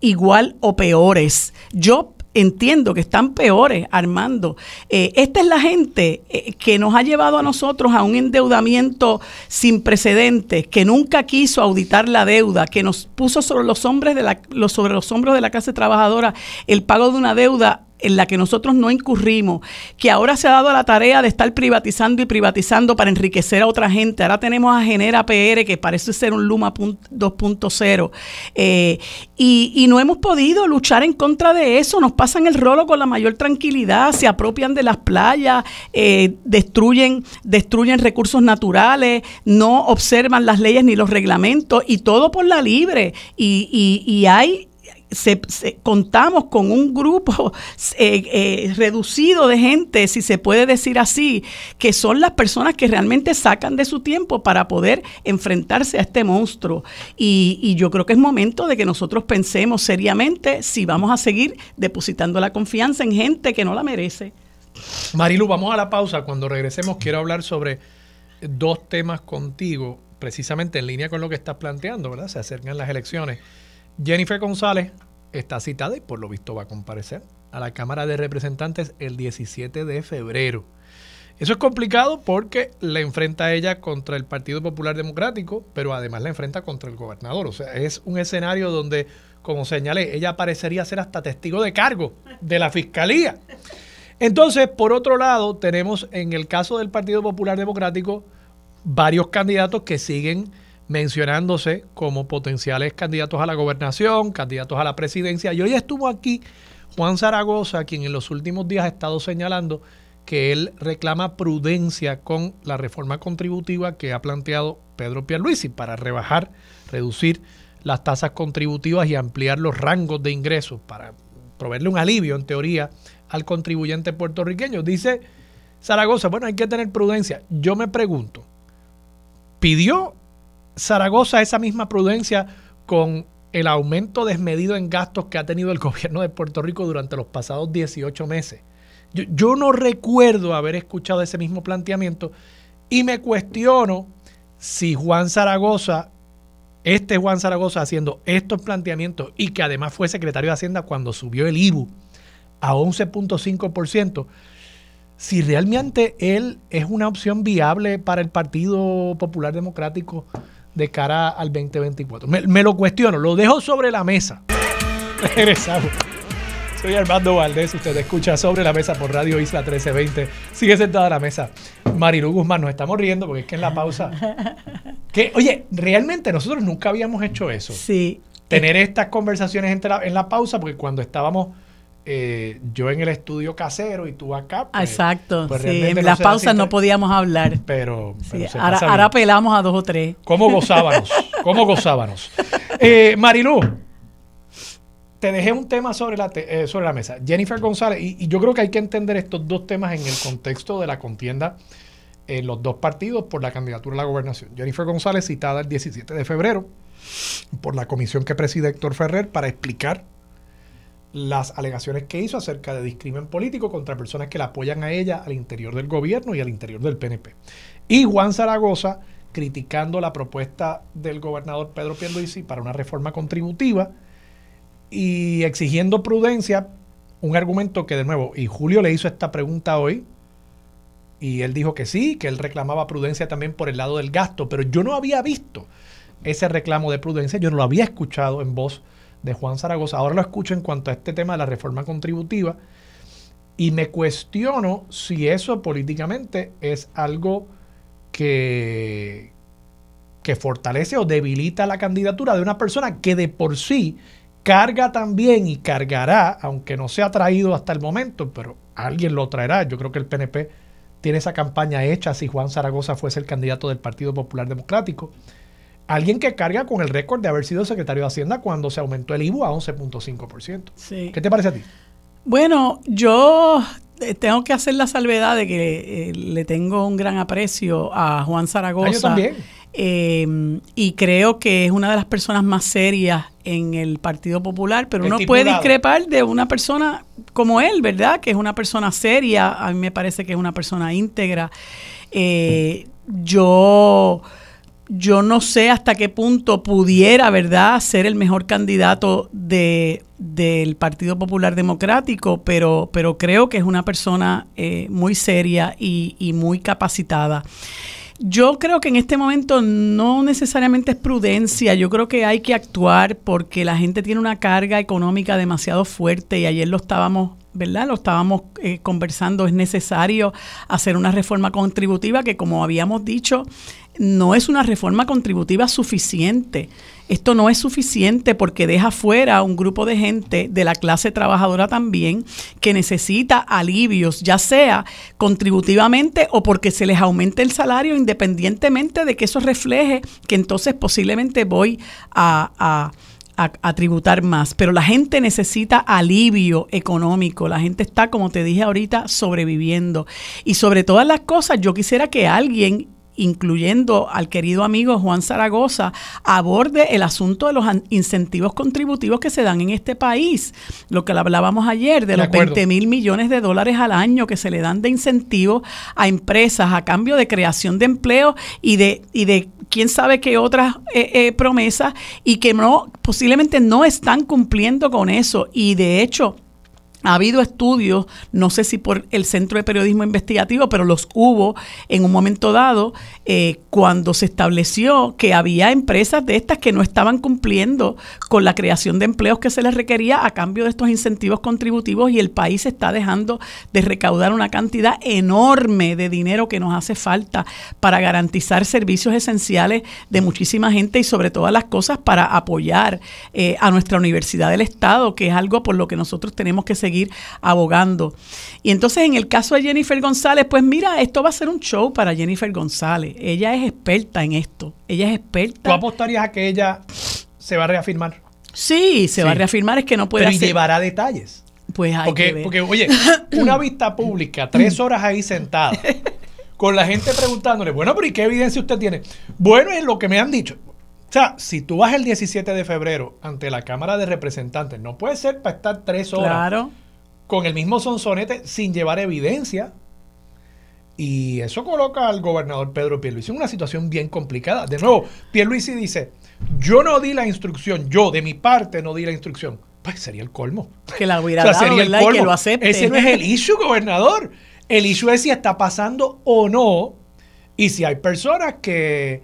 igual o peores. Yo entiendo que están peores, Armando. Eh, esta es la gente eh, que nos ha llevado a nosotros a un endeudamiento sin precedentes, que nunca quiso auditar la deuda, que nos puso sobre los, hombres de la, sobre los hombros de la clase trabajadora el pago de una deuda en la que nosotros no incurrimos, que ahora se ha dado la tarea de estar privatizando y privatizando para enriquecer a otra gente. Ahora tenemos a Genera PR, que parece ser un Luma 2.0, eh, y, no hemos podido luchar en contra de eso. Nos pasan el rolo con la mayor tranquilidad, se apropian de las playas, eh, destruyen, destruyen recursos naturales, no observan las leyes ni los reglamentos, y todo por la libre. y hay se, contamos con un grupo eh, eh, reducido de gente, si se puede decir así, que son las personas que realmente sacan de su tiempo para poder enfrentarse a este monstruo. Y, y yo creo que es momento de que nosotros pensemos seriamente si vamos a seguir depositando la confianza en gente que no la merece. Marilu, vamos a la pausa. Cuando regresemos quiero hablar sobre dos temas contigo, precisamente en línea con lo que estás planteando, ¿verdad? Se acercan las elecciones. Jennifer González está citada y por lo visto va a comparecer a la Cámara de Representantes el 17 de febrero. Eso es complicado porque la enfrenta ella contra el Partido Popular Democrático, pero además la enfrenta contra el gobernador. O sea, es un escenario donde, como señalé, ella parecería ser hasta testigo de cargo de la fiscalía. Entonces, por otro lado, tenemos en el caso del Partido Popular Democrático varios candidatos que siguen mencionándose como potenciales candidatos a la gobernación, candidatos a la presidencia. Y hoy estuvo aquí Juan Zaragoza, quien en los últimos días ha estado señalando que él reclama prudencia con la reforma contributiva que ha planteado Pedro Pierluisi para rebajar, reducir las tasas contributivas y ampliar los rangos de ingresos para proveerle un alivio, en teoría, al contribuyente puertorriqueño. Dice Zaragoza, bueno, hay que tener prudencia. Yo me pregunto, ¿pidió Zaragoza esa misma prudencia con el aumento desmedido en gastos que ha tenido el gobierno de Puerto Rico durante los pasados 18 meses. Yo, no recuerdo haber escuchado ese mismo planteamiento y me cuestiono si Juan Zaragoza, este Juan Zaragoza haciendo estos planteamientos y que además fue secretario de Hacienda cuando subió el IBU a 11.5%, si realmente él es una opción viable para el Partido Popular Democrático de cara al 2024. Me, lo cuestiono, lo dejo sobre la mesa. Regresamos. Soy Armando Valdés, usted escucha sobre la mesa por Radio Isla 1320. Sigue sentada a la mesa. Marilu Guzmán, nos estamos riendo porque es que en la pausa. Que, oye, realmente nosotros nunca habíamos hecho eso. Sí. Tener estas conversaciones en la pausa, porque cuando estábamos eh, yo en el estudio casero y tú acá. Pues, Exacto, pues sí, en las pausas no podíamos hablar. Pero, ahora, ahora, pelamos a dos o tres. ¿Cómo gozábamos? ¿Cómo gozábamos? Eh, Marilu, te dejé un tema sobre la, eh, sobre la mesa. Jennifer González, y, yo creo que hay que entender estos dos temas en el contexto de la contienda en los dos partidos por la candidatura a la gobernación. Jennifer González citada el 17 de febrero por la comisión que preside Héctor Ferrer para explicar las alegaciones que hizo acerca de discrimen político contra personas que la apoyan a ella al interior del gobierno y al interior del PNP. Y Juan Zaragoza criticando la propuesta del gobernador Pedro Pierluisi para una reforma contributiva y exigiendo prudencia, un argumento que de nuevo, y Julio le hizo esta pregunta hoy, y él dijo que sí, que él reclamaba prudencia también por el lado del gasto, pero yo no había visto ese reclamo de prudencia, yo no lo había escuchado en voz de Juan Zaragoza. Ahora lo escucho en cuanto a este tema de la reforma contributiva y me cuestiono si eso políticamente es algo que, que fortalece o debilita la candidatura de una persona que de por sí carga también y cargará, aunque no se ha traído hasta el momento, pero alguien lo traerá. Yo creo que el PNP tiene esa campaña hecha si Juan Zaragoza fuese el candidato del Partido Popular Democrático. Alguien que carga con el récord de haber sido secretario de Hacienda cuando se aumentó el IVU a 11.5%. Sí. ¿Qué te parece a ti? Bueno, yo eh, tengo que hacer la salvedad de que eh, le tengo un gran aprecio a Juan Zaragoza. Ah, yo también. Eh, y creo que es una de las personas más serias en el Partido Popular, pero uno puede discrepar de una persona como él, ¿verdad? Que es una persona seria, a mí me parece que es una persona íntegra. Eh, yo, yo no sé hasta qué punto pudiera, ¿verdad?, ser el mejor candidato de, del Partido Popular Democrático, pero, pero creo que es una persona eh, muy seria y, y muy capacitada. Yo creo que en este momento no necesariamente es prudencia, yo creo que hay que actuar porque la gente tiene una carga económica demasiado fuerte y ayer lo estábamos, ¿verdad? Lo estábamos eh, conversando, es necesario hacer una reforma contributiva que como habíamos dicho, no es una reforma contributiva suficiente. Esto no es suficiente porque deja fuera a un grupo de gente de la clase trabajadora también que necesita alivios, ya sea contributivamente o porque se les aumente el salario independientemente de que eso refleje que entonces posiblemente voy a, a a, a, tributar más, pero la gente necesita alivio económico, la gente está, como te dije ahorita, sobreviviendo. Y sobre todas las cosas, yo quisiera que alguien incluyendo al querido amigo Juan Zaragoza, aborde el asunto de los incentivos contributivos que se dan en este país. Lo que hablábamos ayer, de, de los acuerdo. 20 mil millones de dólares al año que se le dan de incentivos a empresas a cambio de creación de empleo y de, y de quién sabe qué otras eh, eh, promesas y que no, posiblemente no están cumpliendo con eso. Y de hecho, ha habido estudios, no sé si por el Centro de Periodismo Investigativo, pero los hubo en un momento dado eh, cuando se estableció que había empresas de estas que no estaban cumpliendo con la creación de empleos que se les requería a cambio de estos incentivos contributivos y el país está dejando de recaudar una cantidad enorme de dinero que nos hace falta para garantizar servicios esenciales de muchísima gente y sobre todas las cosas para apoyar eh, a nuestra Universidad del Estado, que es algo por lo que nosotros tenemos que seguir abogando. Y entonces en el caso de Jennifer González, pues mira, esto va a ser un show para Jennifer González. Ella es experta en esto. Ella es experta. ¿Tú apostarías a que ella se va a reafirmar? Sí, se sí. va a reafirmar, es que no puede Pero hacer. llevará detalles. Pues hay porque, que ver. porque, oye, una vista pública, tres horas ahí sentada, con la gente preguntándole, bueno, pero ¿y qué evidencia usted tiene? Bueno, es lo que me han dicho. O sea, si tú vas el 17 de febrero ante la Cámara de Representantes, no puede ser para estar tres horas Claro. Con el mismo sonsonete sin llevar evidencia. Y eso coloca al gobernador Pedro Pierluisi en una situación bien complicada. De nuevo, Pierluisi dice, yo no di la instrucción, yo de mi parte no di la instrucción. Pues sería el colmo. Que la hubiera O sea, dado, sería el ¿verdad? Y colmo. que lo acepte. Ese no es el issue, gobernador. El issue es si está pasando o no. Y si hay personas que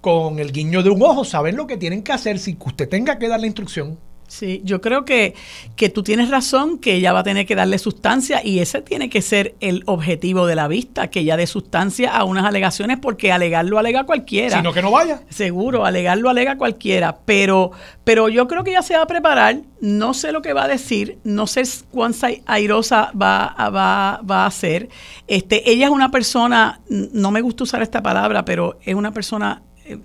con el guiño de un ojo saben lo que tienen que hacer sin que usted tenga que dar la instrucción. Sí, yo creo que, que tú tienes razón, que ella va a tener que darle sustancia y ese tiene que ser el objetivo de la vista, que ella dé sustancia a unas alegaciones porque alegarlo alega cualquiera. Sino que no vaya. Seguro, alegarlo alega cualquiera, pero, pero yo creo que ella se va a preparar, no sé lo que va a decir, no sé cuán airosa va, va, va a ser. Este, ella es una persona, no me gusta usar esta palabra, pero es una persona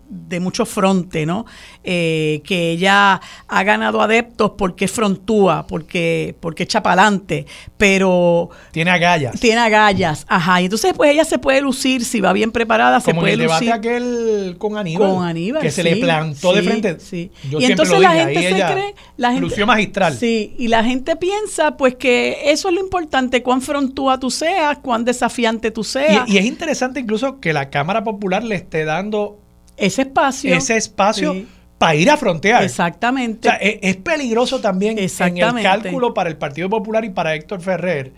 de mucho fronte, ¿no? Eh, que ella ha ganado adeptos porque frontúa, porque, porque echa pa'lante, pero... Tiene agallas. Tiene agallas, ajá. Y entonces, pues ella se puede lucir, si va bien preparada, Como se puede en el debate lucir. aquel con Aníbal. Con Aníbal, Que se le plantó de sí, frente. sí. Yo y entonces la gente se cree, la gente, lució magistral. Sí, y la gente piensa pues que eso es lo importante, cuán frontúa tú seas, cuán desafiante tú seas. Y, y es interesante incluso que la Cámara Popular le esté dando ese espacio. ese espacio Sí. para ir a frontear. Exactamente. O sea, es, es peligroso también en el cálculo para el Partido Popular y para Héctor Ferrer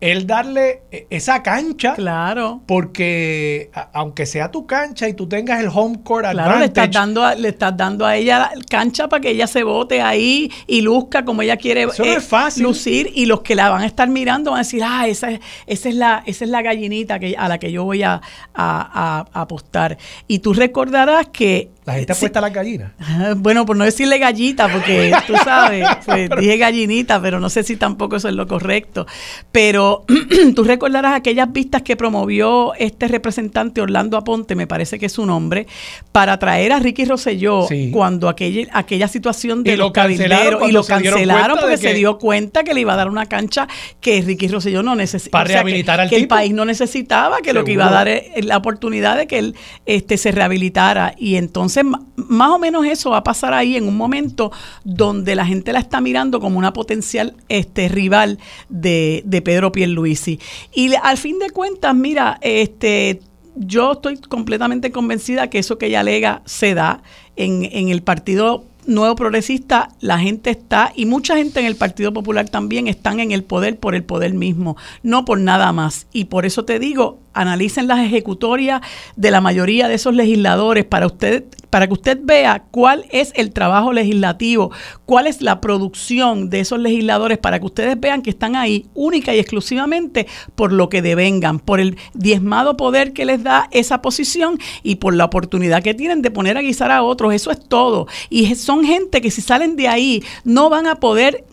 el darle eh, esa cancha claro. porque a- aunque sea tu cancha y tú tengas el home court Claro, le estás, dando a, le estás dando a ella cancha para que ella se bote ahí y luzca como ella quiere Eso no es fácil. lucir y los que la van a estar mirando van a decir, ah, esa es, esa es, la, esa es la gallinita que, a la que yo voy a- a apostar. Y tú recordarás que La gente apuesta a las gallinas. Bueno, por no decirle gallita, porque tú sabes, pues dije gallinita, pero no sé si tampoco eso es lo correcto. Pero tú recordarás aquellas vistas que promovió este representante Orlando Aponte, me parece que es su nombre, para traer a Ricky Rosselló cuando aquella, aquella situación de los cabilderos y lo cancelaron porque se dio cuenta que le iba a dar una cancha que Ricky Rosselló no necesitaba. Para rehabilitar que, el país no necesitaba, que lo que iba a dar es la oportunidad de que él este, se rehabilitara. Y entonces más o menos eso va a pasar ahí en un momento donde la gente la está mirando como una potencial este, rival de, de Pedro Pierluisi. Y al fin de cuentas, mira, este, yo estoy completamente convencida que eso que ella alega se da en, en el Partido Nuevo Progresista, la gente está, y mucha gente en el Partido Popular también están en el poder por el poder mismo, no por nada más. Y por eso te digo, analicen las ejecutorias de la mayoría de esos legisladores para usted para que usted vea cuál es el trabajo legislativo, cuál es la producción de esos legisladores, para que ustedes vean que están ahí única y exclusivamente por lo que devengan, por el diezmado poder que les da esa posición y por la oportunidad que tienen de poner a guisar a otros. Eso es todo. Y son gente que si salen de ahí no van a poder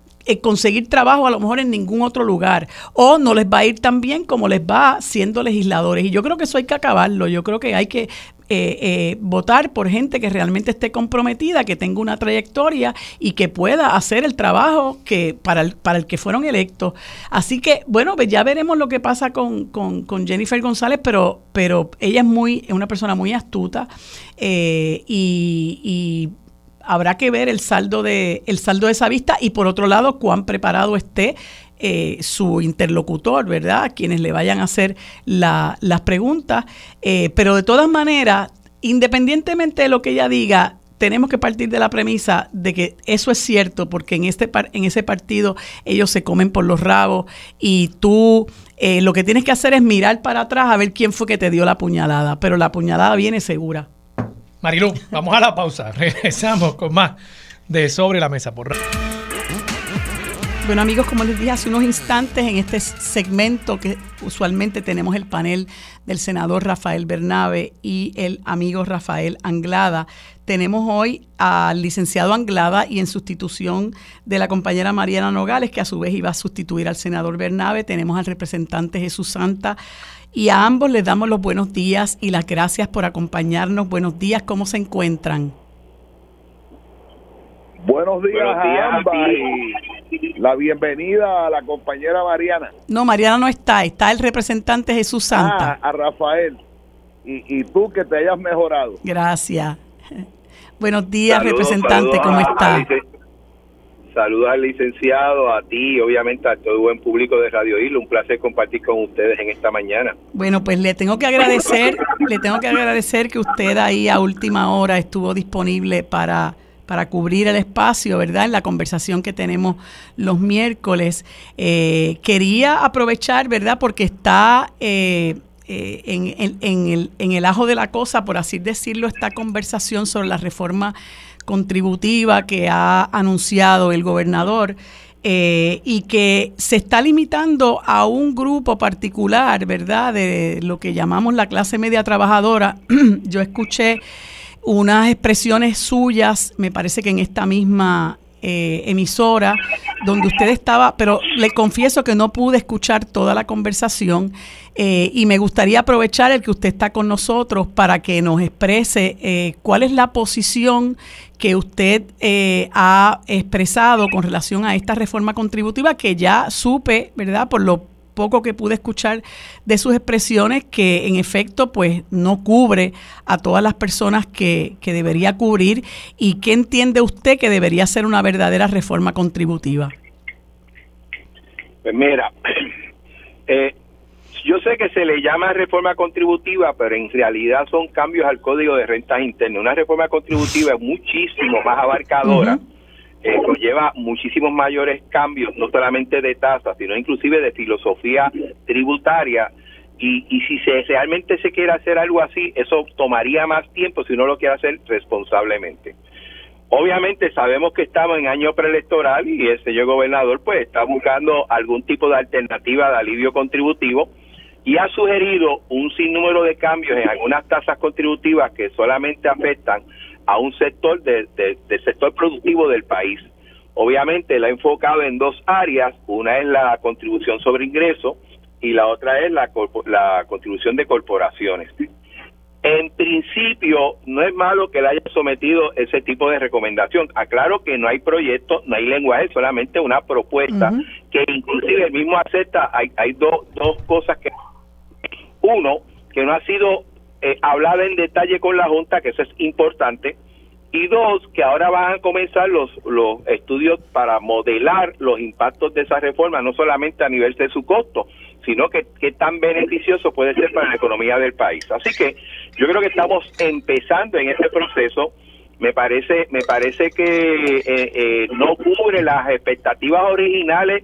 conseguir trabajo a lo mejor en ningún otro lugar o no les va a ir tan bien como les va siendo legisladores. Y yo creo que eso hay que acabarlo. Yo creo que hay que eh, eh, votar por gente que realmente esté comprometida, que tenga una trayectoria y que pueda hacer el trabajo que para el, para el que fueron electos. Así que, bueno, pues ya veremos lo que pasa con, Jennifer González, pero, pero ella es muy, es una persona muy astuta y habrá que ver el saldo de el saldo de esa vista y por otro lado cuán preparado esté eh, su interlocutor, ¿verdad? Quienes le vayan a hacer las preguntas. Eh, pero de todas maneras, independientemente de lo que ella diga, tenemos que partir de la premisa de que eso es cierto, porque en, este, en ese partido ellos se comen por los rabos y tú eh, lo que tienes que hacer es mirar para atrás a ver quién fue que te dio la puñalada, pero la puñalada viene segura. Marilu, vamos a la pausa. Regresamos con más de Sobre la Mesa por bueno amigos, como les dije hace unos instantes en este segmento que usualmente tenemos el panel del senador Rafael Bernabe y el amigo Rafael Anglada, tenemos hoy al licenciado Anglada y en sustitución de la compañera Mariana Nogales, que a su vez iba a sustituir al senador Bernabe, tenemos al representante Jesús Santa y a ambos les damos los buenos días y las gracias por acompañarnos. Buenos días, ¿cómo se encuentran? Buenos días, a ambas y la bienvenida a la compañera Mariana. No, Mariana no está, está el representante Jesús Santa. Ah, a Rafael. Y, y tú que te hayas mejorado. Gracias. Buenos días, representante, ¿cómo está? Al licenciado, a ti y obviamente a todo el buen público de Radio Isla. Un placer compartir con ustedes en esta mañana. Bueno, pues le tengo que agradecer, le tengo que agradecer que usted ahí a última hora estuvo disponible para para cubrir el espacio, ¿verdad? En la conversación que tenemos los miércoles. Eh, quería aprovechar, ¿verdad? Porque está eh, eh, en, en, el, en el ajo de la cosa, por así decirlo, esta conversación sobre la reforma contributiva que ha anunciado el gobernador. Eh, y que se está limitando a un grupo particular, ¿verdad? De lo que llamamos la clase media trabajadora. Yo escuché unas expresiones suyas, me parece que en esta misma eh, emisora, donde usted estaba, pero le confieso que no pude escuchar toda la conversación eh, y me gustaría aprovechar el que usted está con nosotros para que nos exprese eh, cuál es la posición que usted ha expresado con relación a esta reforma contributiva que ya supe, ¿verdad? Por lo poco que pude escuchar de sus expresiones, que en efecto pues no cubre a todas las personas que, que debería cubrir y qué entiende usted que debería ser una verdadera reforma contributiva. Pues mira, eh, yo sé que se le llama reforma contributiva, pero en realidad son cambios al código de rentas internas. Una reforma contributiva es muchísimo más abarcadora eh, lleva muchísimos mayores cambios, no solamente de tasas, sino inclusive de filosofía tributaria. Y, y si se realmente se quiere hacer algo así, eso tomaría más tiempo si uno lo quiere hacer responsablemente. Obviamente sabemos que estamos en año preelectoral y el señor gobernador pues está buscando algún tipo de alternativa de alivio contributivo y ha sugerido un sinnúmero de cambios en algunas tasas contributivas que solamente afectan a un sector del sector productivo del país. Obviamente la ha enfocado en dos áreas, una es la contribución sobre ingresos y la otra es la, la contribución de corporaciones. En principio, no es malo que le haya sometido ese tipo de recomendación. Aclaro que no hay proyecto, no hay lenguaje, solamente una propuesta que inclusive el mismo acepta. Hay, hay dos cosas que... Uno, que no ha sido eh, hablada en detalle con la Junta, que eso es importante. Y dos, que ahora van a comenzar los, los estudios para modelar los impactos de esa reforma, no solamente a nivel de su costo, sino que, qué tan beneficioso puede ser para la economía del país. Así que yo creo que estamos empezando en este proceso. Me parece, me parece que eh, eh, no cubre las expectativas originales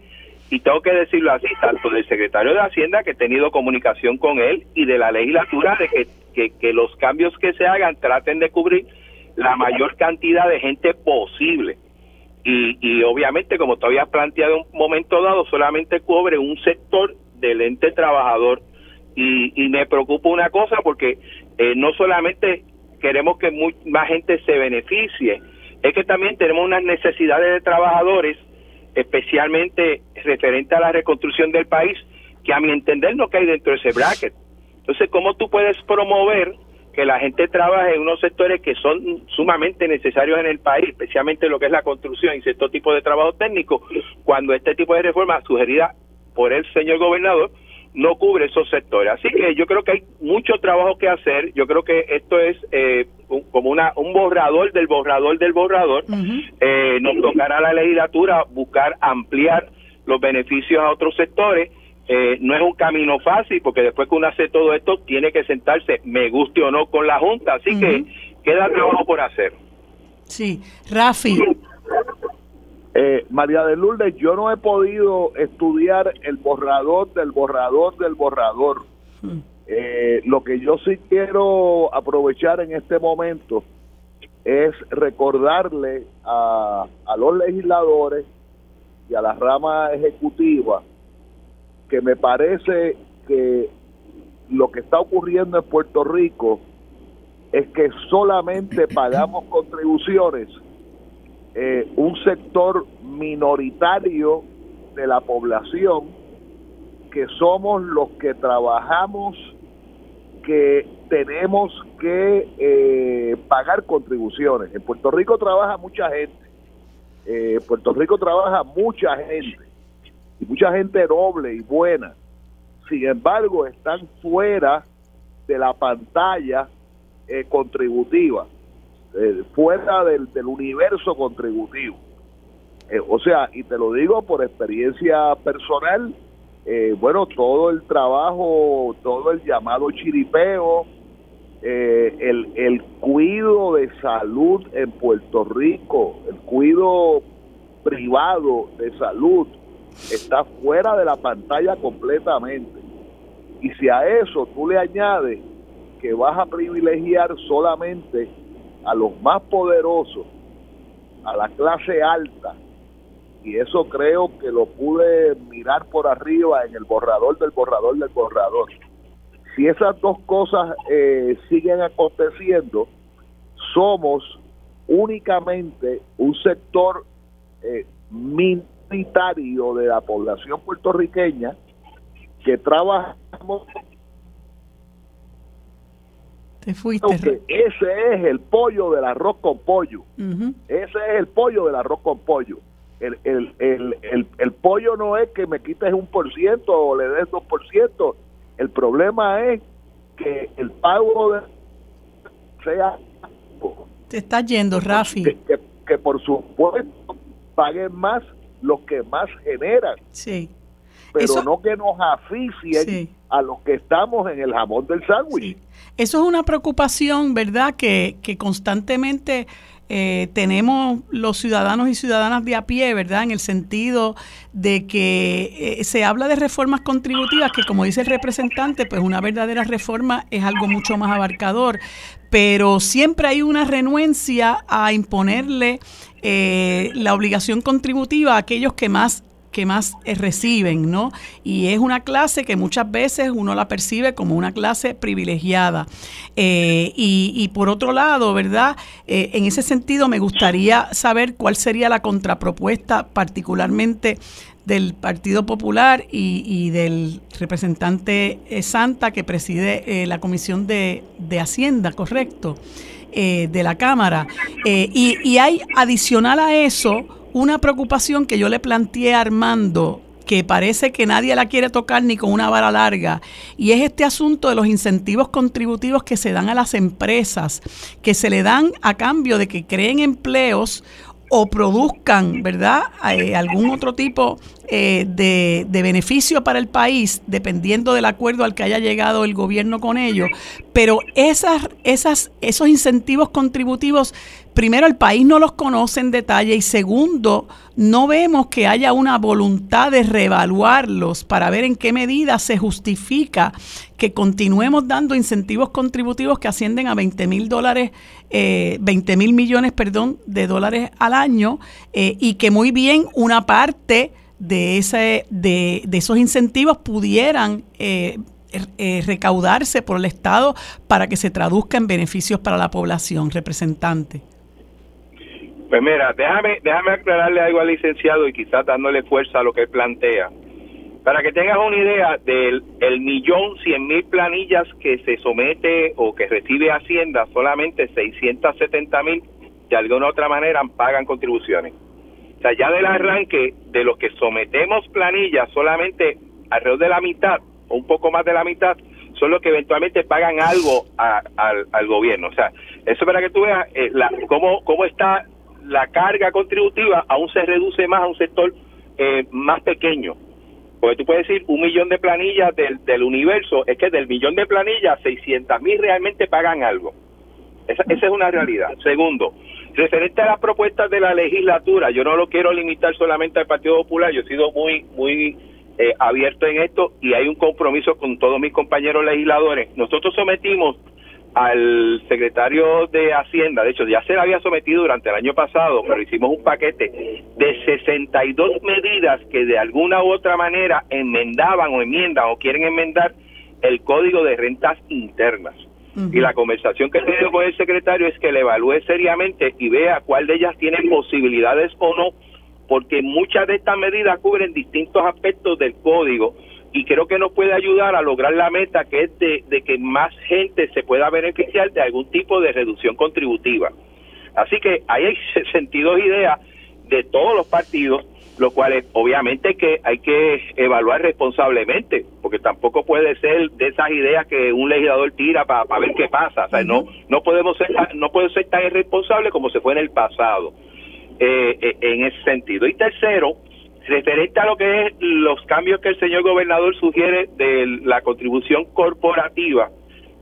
y tengo que decirlo así, tanto del secretario de Hacienda, que he tenido comunicación con él, y de la legislatura, de que, que, los cambios que se hagan traten de cubrir la mayor cantidad de gente posible. Y, y obviamente, como todavía planteado en un momento dado, solamente cubre un sector del ente trabajador. Y, y me preocupa una cosa porque eh, no solamente queremos que más gente se beneficie, es que también tenemos unas necesidades de trabajadores, especialmente referente a la reconstrucción del país, que a mi entender no cae dentro de ese bracket. Entonces, ¿cómo tú puedes promover que la gente trabaje en unos sectores que son sumamente necesarios en el país, especialmente lo que es la construcción y cierto tipo de trabajo técnico, cuando este tipo de reforma sugerida por el señor gobernador no cubre esos sectores. Así que yo creo que hay mucho trabajo que hacer. Yo creo que esto es eh, como una, un borrador del borrador del borrador. eh, nos tocará a la legislatura buscar ampliar los beneficios a otros sectores. Eh, no es un camino fácil porque después que uno hace todo esto tiene que sentarse, me guste o no, con la Junta. Así que queda trabajo por hacer. Sí, Rafi. Eh, María de Lourdes, yo no he podido estudiar el borrador del borrador del borrador. Hmm. Eh, lo que yo sí quiero aprovechar en este momento es recordarle a, a los legisladores y a la rama ejecutiva que me parece que lo que está ocurriendo en Puerto Rico es que solamente pagamos contribuciones eh, un sector minoritario de la población que somos los que trabajamos, que tenemos que eh, pagar contribuciones. En Puerto Rico trabaja mucha gente, eh, Puerto Rico trabaja mucha gente, y mucha gente noble y buena. Sin embargo, están fuera de la pantalla contributiva. Eh, fuera del, universo contributivo. Eh, o sea, y te lo digo por experiencia personal, eh, bueno, todo el trabajo, todo el llamado chiripeo, el, el cuido de salud en Puerto Rico, el cuido privado de salud, está fuera de la pantalla completamente. Y si a eso tú le añades que vas a privilegiar solamente a los más poderosos, a la clase alta, y eso creo que lo pude mirar por arriba en el borrador del borrador del borrador. Si esas dos cosas eh, siguen aconteciendo, somos únicamente un sector eh, minoritario de la población puertorriqueña que trabajamos te fuiste. ese es el pollo del arroz con pollo. Ese es el pollo del arroz con pollo. El, el, el, el, pollo no es que me quites un por ciento o le des dos por ciento. El problema es que el pago de sea... Te está yendo, Rafi. Que, que, por supuesto paguen más los que más generan. Sí. Pero no que nos asfixien a los que estamos en el jamón del sándwich. Eso es una preocupación, ¿verdad? Que, que constantemente eh, tenemos los ciudadanos y ciudadanas de a pie, ¿verdad? En el sentido de que eh, se habla de reformas contributivas, que como dice el representante, pues una verdadera reforma es algo mucho más abarcador, pero siempre hay una renuencia a imponerle eh, la obligación contributiva a aquellos que más que más eh, reciben, ¿no? Y es una clase que muchas veces uno la percibe como una clase privilegiada. Eh, y, por otro lado, ¿verdad? Eh, en ese sentido me gustaría saber cuál sería la contrapropuesta particularmente del Partido Popular y, del representante Santa que preside la Comisión de, Hacienda, ¿correcto? De la Cámara. y, y hay adicional a eso una preocupación que yo le planteé a Armando que parece que nadie la quiere tocar ni con una vara larga, y es este asunto de los incentivos contributivos que se dan a las empresas, que se le dan a cambio de que creen empleos o produzcan, ¿verdad?, eh, algún otro tipo eh, de, de, beneficio para el país, dependiendo del acuerdo al que haya llegado el gobierno con ellos. Pero esas, esas, esos incentivos contributivos, primero, el país no los conoce en detalle y segundo, no vemos que haya una voluntad de reevaluarlos para ver en qué medida se justifica que continuemos dando incentivos contributivos que ascienden a 20 mil dólares, eh, 20 mil millones, perdón, de dólares al año eh, y que muy bien una parte de, ese, de, de esos incentivos pudieran eh, eh, recaudarse por el Estado para que se traduzca en beneficios para la población, representante. Pues mira, déjame, déjame aclararle algo al licenciado y quizás dándole fuerza a lo que él plantea. Para que tengas una idea del el millón cien mil planillas que se somete o que recibe Hacienda, solamente 670 mil de alguna otra manera pagan contribuciones. O sea, ya del arranque de los que sometemos planillas, solamente alrededor de la mitad o un poco más de la mitad son los que eventualmente pagan algo al, gobierno. O sea, eso para que tú veas eh, la, cómo, cómo está la carga contributiva, aún se reduce más a un sector eh, más pequeño. Porque tú puedes decir un millón de planillas del, del universo, es que del millón de planillas, 600 mil realmente pagan algo. Esa, esa es una realidad. Segundo, referente a las propuestas de la legislatura, yo no lo quiero limitar solamente al Partido Popular, yo he sido muy, muy eh, abierto en esto y hay un compromiso con todos mis compañeros legisladores. Nosotros sometimos al secretario de Hacienda, de hecho ya se le había sometido durante el año pasado, pero hicimos un paquete de 62 medidas que de alguna u otra manera enmendaban o enmiendan o quieren enmendar el código de rentas internas. Y la conversación que he tenido con el secretario es que le evalúe seriamente y vea cuál de ellas tiene posibilidades o no, porque muchas de estas medidas cubren distintos aspectos del código y creo que nos puede ayudar a lograr la meta que es de, que más gente se pueda beneficiar de algún tipo de reducción contributiva. Así que hay 62 ideas de todos los partidos, lo cual obviamente que hay que evaluar responsablemente, porque tampoco puede ser de esas ideas que un legislador tira para ver qué pasa. O sea, no, no podemos ser, no puede ser tan irresponsable como se fue en el pasado. Eh, eh, en ese sentido. Y tercero, referente a lo que es los cambios que el señor gobernador sugiere de la contribución corporativa,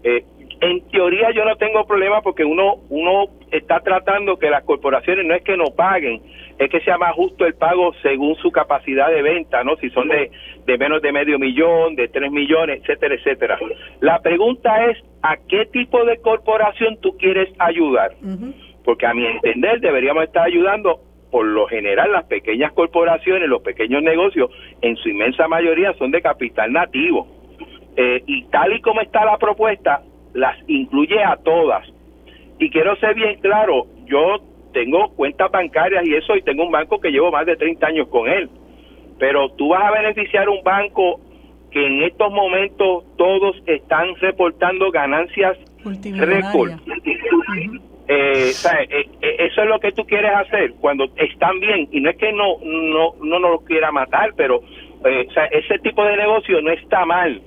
eh, en teoría yo no tengo problema porque uno uno está tratando que las corporaciones no es que no paguen, es que sea más justo el pago según su capacidad de venta, ¿no? Si son de, de menos de medio millón, de tres millones, etcétera, etcétera. La pregunta es, ¿a qué tipo de corporación tú quieres ayudar? Porque a mi entender deberíamos estar ayudando por lo general las pequeñas corporaciones, los pequeños negocios, en su inmensa mayoría son de capital nativo. Eh, y tal y como está la propuesta, las incluye a todas. Y quiero ser bien claro, yo tengo cuentas bancarias y eso, y tengo un banco que llevo más de 30 años con él. Pero tú vas a beneficiar un banco que en estos momentos todos están reportando ganancias récord. Eh, eh, eh, eso es lo que tú quieres hacer cuando están bien y no es que no no no nos lo quiera matar pero ese tipo de negocio no está mal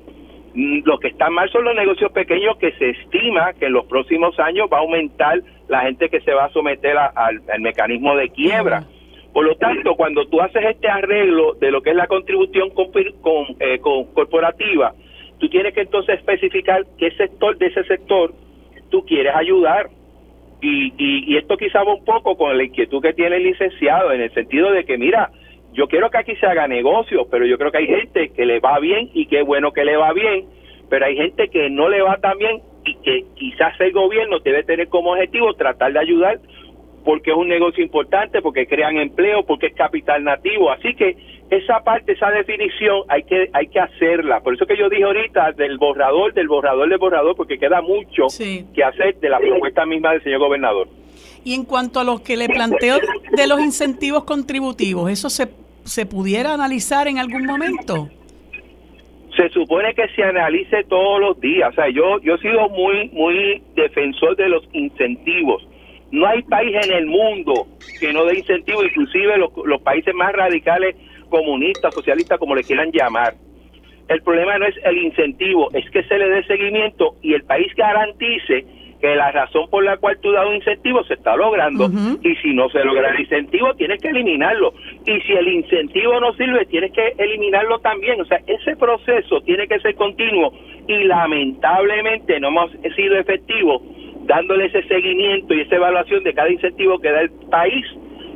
mm, lo que está mal son los negocios pequeños que se estima que en los próximos años va a aumentar la gente que se va a someter al, mecanismo de quiebra. Por lo tanto cuando tú haces este arreglo de lo que es la contribución con, con, corporativa tú tienes que entonces especificar qué sector de ese sector tú quieres ayudar. Y, y, esto quizá va un poco con la inquietud que tiene el licenciado, en el sentido de que, mira, yo quiero que aquí se haga negocio, pero yo creo que hay gente que le va bien y qué bueno que le va bien, pero hay gente que no le va tan bien y que quizás el gobierno debe tener como objetivo tratar de ayudar porque es un negocio importante, porque crean empleo, porque es capital nativo. Así que esa parte, esa definición hay que hay que hacerla. Por eso que yo dije ahorita del borrador, del borrador, del borrador, porque queda mucho que hacer de la propuesta misma del señor gobernador. Y en cuanto a lo que le planteo de los incentivos contributivos, ¿eso se, se pudiera analizar en algún momento? Se supone que se analice todos los días. O sea, yo, yo he sido muy, muy defensor de los incentivos. No hay país en el mundo que no dé incentivos, inclusive los, los países más radicales, comunistas, socialistas, como le quieran llamar. El problema no es el incentivo, es que se le dé seguimiento y el país garantice que la razón por la cual tú das un incentivo se está logrando. Y si no se logra el incentivo tienes que eliminarlo. Y si el incentivo no sirve tienes que eliminarlo también. O sea ese proceso tiene que ser continuo. Y lamentablemente no hemos sido efectivos dándole ese seguimiento y esa evaluación de cada incentivo que da el país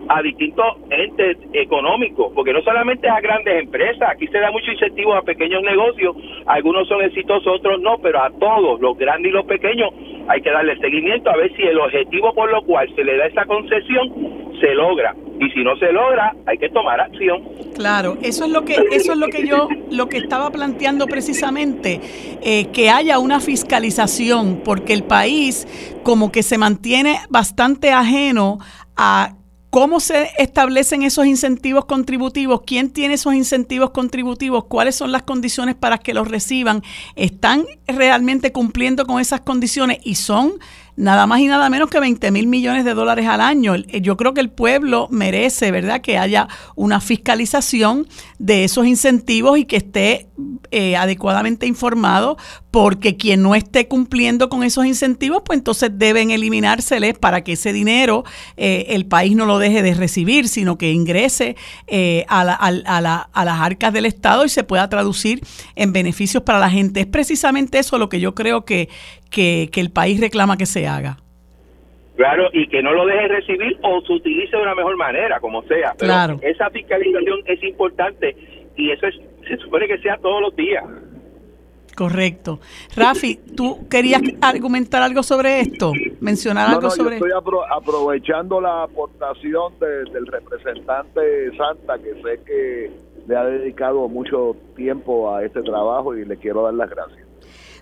a distintos entes económicos, porque no solamente a grandes empresas, aquí se da mucho incentivo a pequeños negocios, algunos son exitosos, otros no, pero a todos, los grandes y los pequeños, hay que darle seguimiento a ver si el objetivo por lo cual se le da esa concesión se logra y si no se logra hay que tomar acción. Claro, eso es lo que eso es lo que yo lo que estaba planteando precisamente eh, que haya una fiscalización porque el país como que se mantiene bastante ajeno a ¿Cómo se establecen esos incentivos contributivos? ¿Quién tiene esos incentivos contributivos? ¿Cuáles son las condiciones para que los reciban? ¿Están realmente cumpliendo con esas condiciones? Y son nada más y nada menos que 20 mil millones de dólares al año. Eh, yo creo que el pueblo merece, ¿verdad?, que haya una fiscalización de esos incentivos y que esté eh, adecuadamente informado, porque quien no esté cumpliendo con esos incentivos, pues entonces deben eliminárseles para que ese dinero eh, el país no lo deje de recibir, sino que ingrese a, a las arcas del Estado y se pueda traducir en beneficios para la gente. Es precisamente eso lo que yo creo que, que, el país reclama que se haga. Claro, y que no lo deje recibir o se utilice de una mejor manera, como sea. claro. esa fiscalización es importante y eso es, se supone que sea todos los días. Correcto. Rafi, ¿tú querías argumentar algo sobre esto? ¿Mencionar algo sobre esto? Estoy aprovechando la aportación del representante Santa, que sé que le ha dedicado mucho tiempo a este trabajo y le quiero dar las gracias.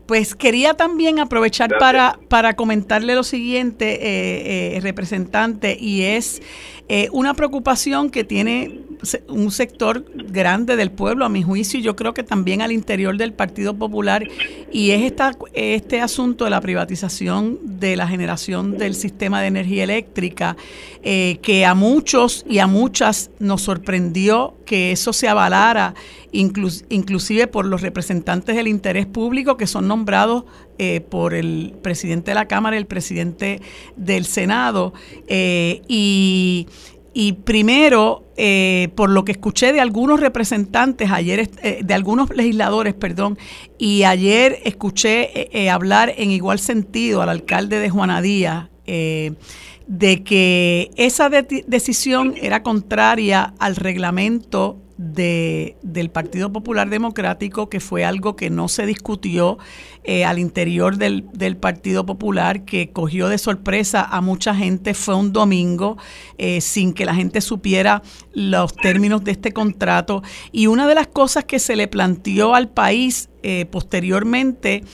Pues quería también aprovechar para, para comentarle lo siguiente, eh, eh, representante, y es eh, una preocupación que tiene un sector grande del pueblo, a mi juicio, y yo creo que también al interior del Partido Popular, y es esta, este asunto de la privatización de la generación del sistema de energía eléctrica, que a muchos y a muchas nos sorprendió que eso se avalara inclusive por los representantes del interés público que son nombrados eh, por el presidente de la Cámara y el presidente del Senado. Eh, y, primero, eh, por lo que escuché de algunos representantes ayer, de algunos legisladores, perdón, y ayer escuché hablar en igual sentido al alcalde de Juanadía, de que esa decisión era contraria al reglamento de, del Partido Popular Democrático, que fue algo que no se discutió eh, al interior del, Partido Popular, que cogió de sorpresa a mucha gente. Fue un domingo eh, sin que la gente supiera los términos de este contrato. Y una de las cosas que se le planteó al país eh, posteriormente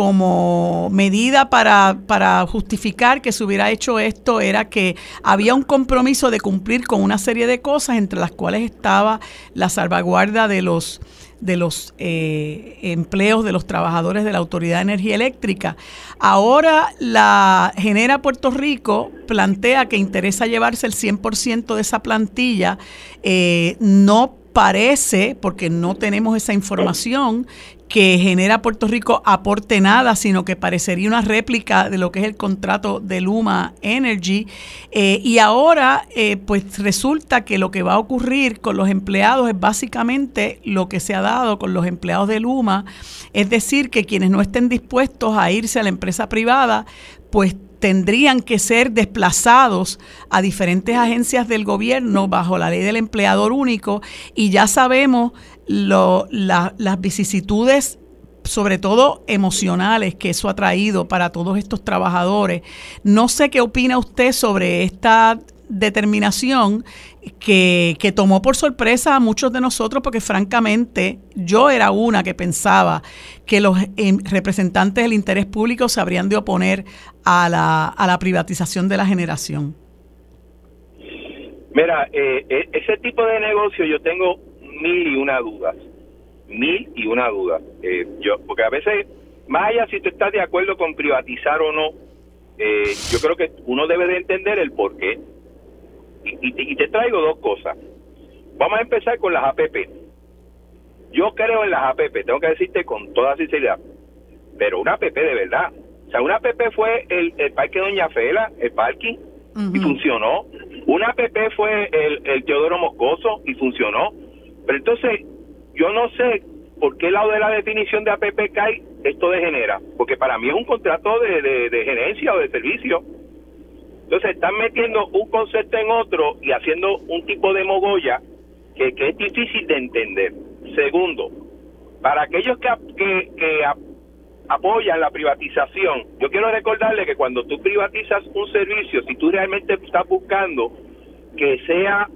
como medida para, justificar que se hubiera hecho esto era que había un compromiso de cumplir con una serie de cosas, entre las cuales estaba la salvaguarda de los de los eh, empleos de los trabajadores de la Autoridad de Energía Eléctrica. Ahora la Genera Puerto Rico plantea que interesa llevarse el 100% de esa plantilla. Eh, no parece, porque no tenemos esa información, que genera Puerto Rico aporte nada, sino que parecería una réplica de lo que es el contrato de Luma Energy. Eh, y ahora, eh, pues resulta que lo que va a ocurrir con los empleados es básicamente lo que se ha dado con los empleados de Luma, es decir, que quienes no estén dispuestos a irse a la empresa privada, pues tendrían que ser desplazados a diferentes agencias del gobierno bajo la ley del empleador único y ya sabemos lo, las vicisitudes sobre todo emocionales que eso ha traído para todos estos trabajadores. No sé qué opina usted sobre esta determinación que, que, tomó por sorpresa a muchos de nosotros porque francamente yo era una que pensaba que los em, representantes del interés público se habrían de oponer a la, a la privatización de la generación. Mira, eh, e, ese tipo de negocio yo tengo mil y una dudas, mil y una dudas. Eh, yo, porque a veces, más allá si tú estás de acuerdo con privatizar o no, eh, yo creo que uno debe de entender el por qué. Y, te traigo dos cosas. Vamos a empezar con las APP. Yo creo en las APP, tengo que decirte con toda sinceridad, pero una APP de verdad. O sea, una APP fue el, el parque Doña Fela, el parking, y funcionó. Una APP fue el, el Teodoro Moscoso y funcionó. Pero entonces, yo no sé por qué lado de la definición de APP esto degenera, porque para mí es un contrato de, de gerencia o de servicio entonces están metiendo un concepto en otro y haciendo un tipo de mogolla que, es difícil de entender. Segundo, para aquellos que, que, apoyan la privatización, yo quiero recordarle que cuando tú privatizas un servicio, si tú realmente estás buscando que sea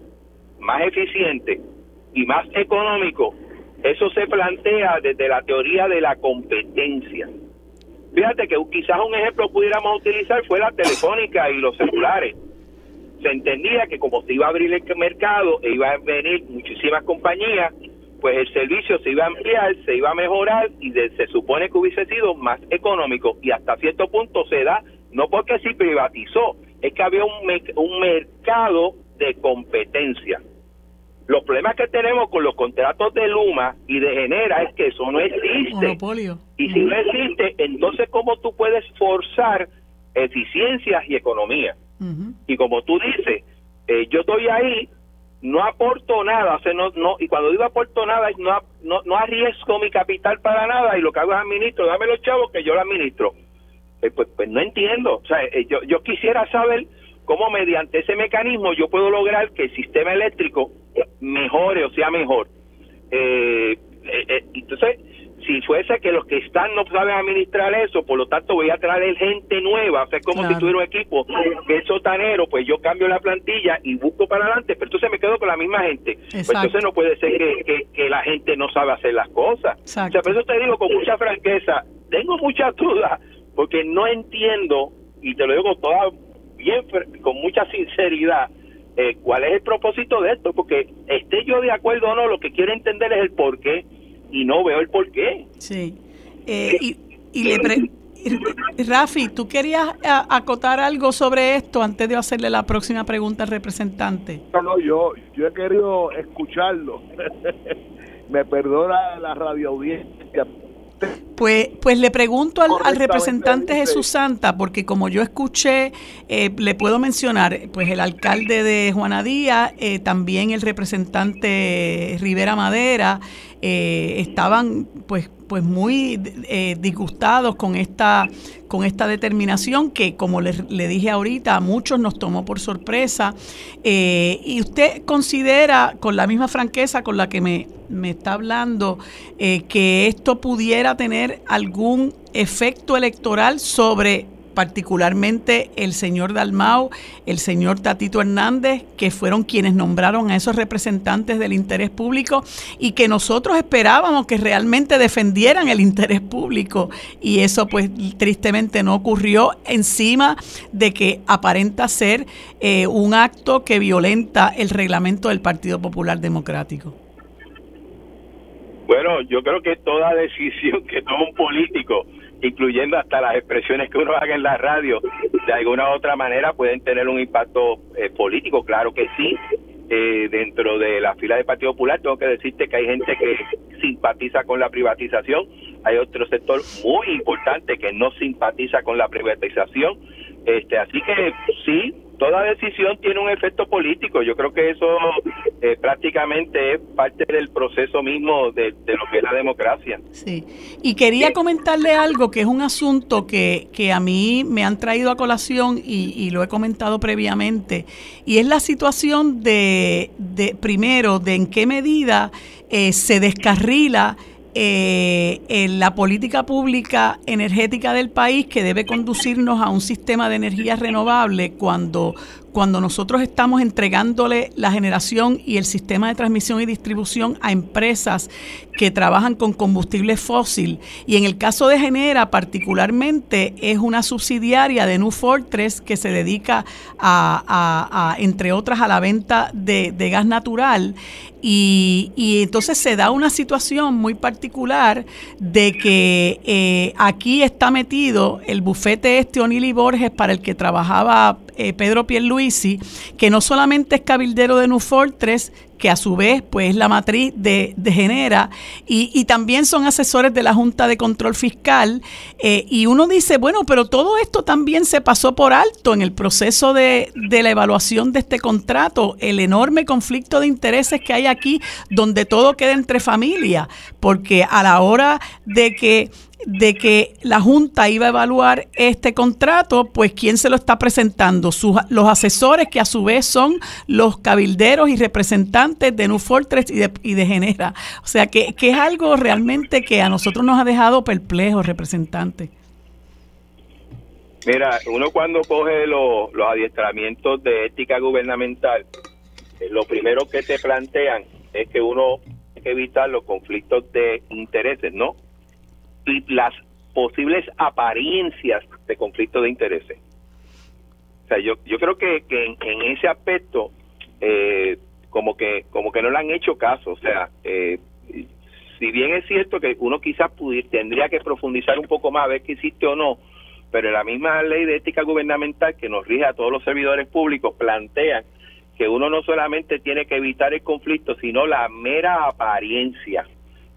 más eficiente y más económico, eso se plantea desde la teoría de la competencia. Fíjate que quizás un ejemplo pudiéramos utilizar fue la telefónica y los celulares. Se entendía que como se iba a abrir el mercado e iba a venir muchísimas compañías, pues el servicio se iba a ampliar, se iba a mejorar y se supone que hubiese sido más económico y hasta cierto punto se da, no porque se privatizó, es que había un, un mercado de competencia. Los problemas que tenemos con los contratos de Luma y de Genera es que eso no existe. Y si no existe, entonces ¿cómo tú puedes forzar eficiencias y economía? Y como tú dices, eh, yo estoy ahí, no aporto nada, o sea, no, no, y cuando digo aporto nada, no, no, no arriesgo mi capital para nada y lo que hago es administro, dame los chavos que yo lo administro. Eh, pues, pues no entiendo, o sea, eh, yo, yo quisiera saber cómo mediante ese mecanismo yo puedo lograr que el sistema eléctrico mejore o sea mejor. Eh, eh, eh, entonces, si fuese que los que están no saben administrar eso, por lo tanto voy a traer gente nueva, o sea, como si tuviera un equipo que es sotanero, pues yo cambio la plantilla y busco para adelante, pero entonces me quedo con la misma gente. Pues entonces no puede ser que, que, la gente no sabe hacer las cosas. O sea, por eso te digo con mucha franqueza, tengo muchas dudas, porque no entiendo, y te lo digo con toda bien con mucha sinceridad eh, cuál es el propósito de esto, porque esté yo de acuerdo o no, lo que quiero entender es el por qué y no veo el por qué. Sí. Eh, y, y le Rafi, ¿tú querías acotar algo sobre esto antes de hacerle la próxima pregunta al representante? No, no, yo, yo he querido escucharlo. Me perdona la radio audiencia, pues, pues le pregunto al, representante Jesús Santa, porque como yo escuché, eh, le puedo mencionar, pues el alcalde de Juana Díaz, eh, también el representante Rivera Madera, eh, estaban pues pues muy eh, disgustados con esta con esta determinación que como le, dije ahorita a muchos nos tomó por sorpresa. Eh, y usted considera con la misma franqueza con la que me, me está hablando que esto pudiera tener algún efecto electoral sobre particularmente el señor Dalmau, el señor Tatito Hernández, que fueron quienes nombraron a esos representantes del interés público y que nosotros esperábamos que realmente defendieran el interés público y eso pues tristemente no ocurrió encima de que aparenta ser eh, un acto que violenta el reglamento del Partido Popular Democrático. Bueno, yo creo que toda decisión que toma un político incluyendo hasta las expresiones que uno haga en la radio, de alguna u otra manera pueden tener un impacto eh, político, claro que sí. Eh, dentro de la fila del Partido Popular tengo que decirte que hay gente que simpatiza con la privatización, hay otro sector muy importante que no simpatiza con la privatización, este, así que sí, toda decisión tiene un efecto político. Yo creo que eso eh, prácticamente es parte del proceso mismo de, lo que es la democracia. Sí, y quería comentarle algo que es un asunto que, que a mí me han traído a colación y, lo he comentado previamente, y es la situación de, de primero, de en qué medida eh, se descarrila eh, en la política pública energética del país que debe conducirnos a un sistema de energía renovable cuando cuando nosotros estamos entregándole la generación y el sistema de transmisión y distribución a empresas que trabajan con combustible fósil. Y en el caso de Genera, particularmente, es una subsidiaria de New Fortress que se dedica a, entre otras, a la venta de, gas natural. Y, entonces se da una situación muy particular de que eh, aquí está metido el bufete este Onili Borges para el que trabajaba eh, Pedro Pierluisi, que no solamente es cabildero de New Fortress, que a su vez pues es la matriz de, Genera, y, también son asesores de la Junta de Control Fiscal, eh, y uno dice, bueno, pero todo esto también se pasó por alto en el proceso de, de la evaluación de este contrato, el enorme conflicto de intereses que hay aquí, donde todo queda entre familia, porque a la hora de que de que la Junta iba a evaluar este contrato, pues ¿quién se lo está presentando? los asesores que a su vez son los cabilderos y representantes de New Fortress y de, y de Genera. O sea que, es algo realmente que a nosotros nos ha dejado perplejos, representantes. Mira, uno cuando coge los adiestramientos de ética gubernamental, eh, lo primero que te plantean es que uno tiene que evitar los conflictos de intereses, ¿no? y las posibles apariencias de conflicto de intereses. O sea, yo, yo creo que, que en, ese aspecto eh, como que como que no le han hecho caso. O sea, eh, si bien es cierto que uno quizás pudiera, tendría que profundizar un poco más a ver qué existe o no, pero la misma ley de ética gubernamental que nos rige a todos los servidores públicos plantea que uno no solamente tiene que evitar el conflicto, sino la mera apariencia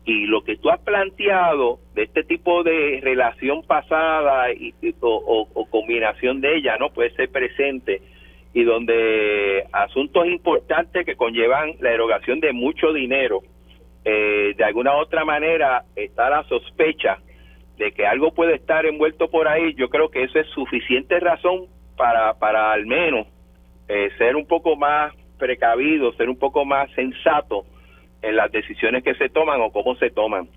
y lo que tú has planteado de este tipo de relación pasada y, o, combinación de ella no puede ser presente y donde asuntos importantes que conllevan la erogación de mucho dinero eh, de alguna u otra manera está la sospecha de que algo puede estar envuelto por ahí yo creo que eso es suficiente razón para para al menos eh, ser un poco más precavido ser un poco más sensato en las decisiones que se toman o cómo se toman.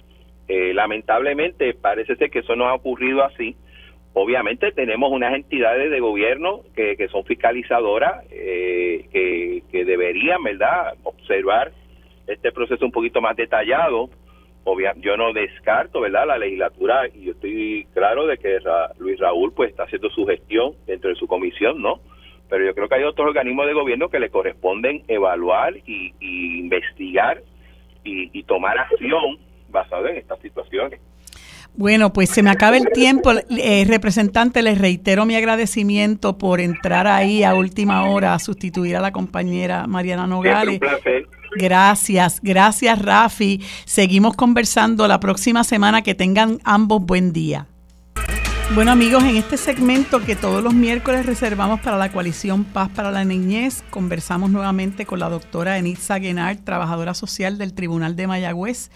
Eh, lamentablemente parece ser que eso no ha ocurrido así. Obviamente tenemos unas entidades de gobierno que, que son fiscalizadoras, eh, que, deberían, ¿verdad?, observar este proceso un poquito más detallado. Obvia, yo no descarto, ¿verdad?, la legislatura, y yo estoy claro de que Luis Raúl pues está haciendo su gestión dentro de su comisión, ¿no? pero yo creo que hay otros organismos de gobierno que le corresponden evaluar y, investigar y, tomar acción basada en estas situaciones. Bueno, pues se me acaba el tiempo. Eh, representante, les reitero mi agradecimiento por entrar ahí a última hora a sustituir a la compañera Mariana Nogales. Gracias, gracias Rafi. Seguimos conversando la próxima semana. Que tengan ambos buen día. Bueno amigos, en este segmento que todos los miércoles reservamos para la coalición Paz para la Niñez, conversamos nuevamente con la doctora Enitza Guenard, trabajadora social del Tribunal de Mayagüez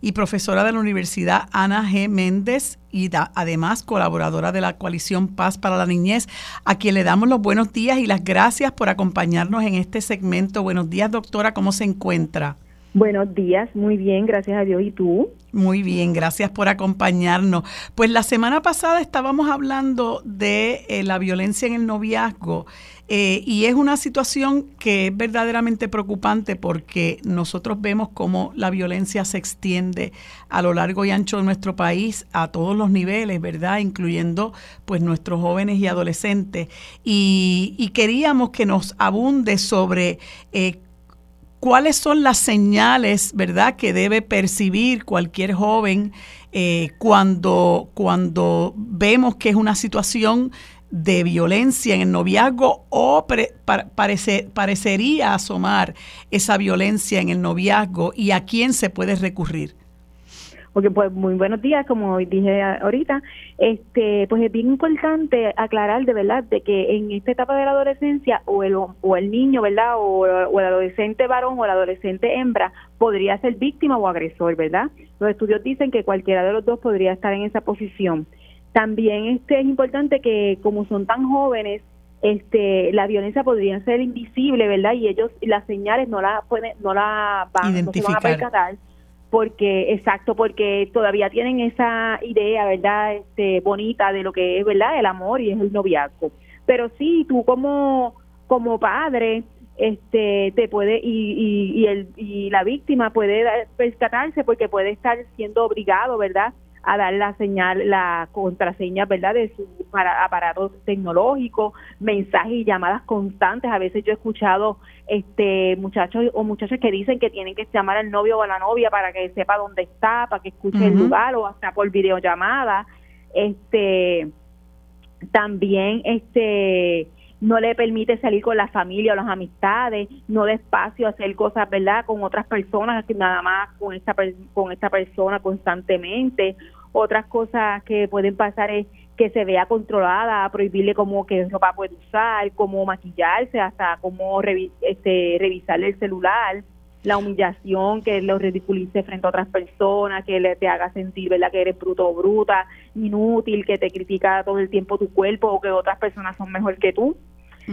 y profesora de la Universidad Ana G. Méndez y además colaboradora de la coalición Paz para la Niñez, a quien le damos los buenos días y las gracias por acompañarnos en este segmento. Buenos días doctora, ¿cómo se encuentra? Buenos días, muy bien, gracias a Dios. ¿Y tú? Muy bien, gracias por acompañarnos. Pues la semana pasada estábamos hablando de eh, la violencia en el noviazgo eh, y es una situación que es verdaderamente preocupante porque nosotros vemos cómo la violencia se extiende a lo largo y ancho de nuestro país a todos los niveles, ¿verdad? Incluyendo pues nuestros jóvenes y adolescentes. Y, queríamos que nos abunde sobre eh, cuáles son las señales, ¿verdad?, que debe percibir cualquier joven eh, cuando, cuando vemos que es una situación de violencia en el noviazgo o parecería asomar esa violencia en el noviazgo y a quién se puede recurrir. Porque pues muy buenos días, como dije ahorita, este pues es bien importante aclarar de verdad de que en esta etapa de la adolescencia o el o el niño, ¿verdad? O, el adolescente varón o el adolescente hembra podría ser víctima o agresor, ¿verdad? Los estudios dicen que cualquiera de los dos podría estar en esa posición. También este es importante que como son tan jóvenes, este la violencia podría ser invisible, ¿verdad? Y ellos las señales no la pueden no la van, no se van a percatar porque exacto porque todavía tienen esa idea verdad este bonita de lo que es verdad el amor y es el noviazgo. Pero sí tú como como padre este te puede y, y, el, y la víctima puede percatarse porque puede estar siendo obligado verdad a dar la señal, la contraseña, ¿verdad?, de su aparato tecnológico, mensajes y llamadas constantes. A veces yo he escuchado este muchachos o muchachas que dicen que tienen que llamar al novio o a la novia para que sepa dónde está, para que escuche el lugar o hasta por videollamada. Este también este no le permite salir con la familia o las amistades, no despacio hacer cosas, ¿verdad?, con otras personas, nada más con esta, con esta persona constantemente. Otras cosas que pueden pasar es que se vea controlada, prohibirle cómo que ropa puede usar, cómo maquillarse, hasta cómo este, revisarle el celular, la humillación, que lo ridiculice frente a otras personas, que le te haga sentir ¿verdad? que eres bruto o bruta, inútil, que te critica todo el tiempo tu cuerpo o que otras personas son mejor que tú.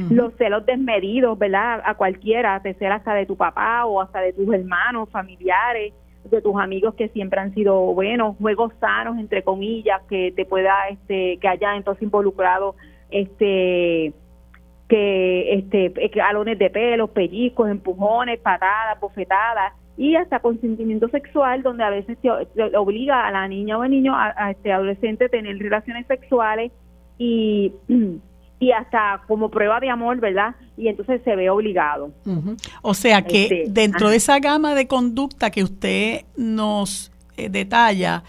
Los celos desmedidos, ¿verdad? A cualquiera, te celas hasta de tu papá o hasta de tus hermanos, familiares, de tus amigos que siempre han sido buenos, juegos sanos, entre comillas, que te pueda, este, que haya entonces involucrado, este, que, este, galones de pelos, pellizcos, empujones, patadas, bofetadas y hasta consentimiento sexual, donde a veces te, obliga a la niña o el niño, a, a este adolescente, a tener relaciones sexuales y y hasta como prueba de amor, ¿verdad? Y entonces se ve obligado. O sea que este, dentro de esa gama de conducta que usted nos eh, detalla,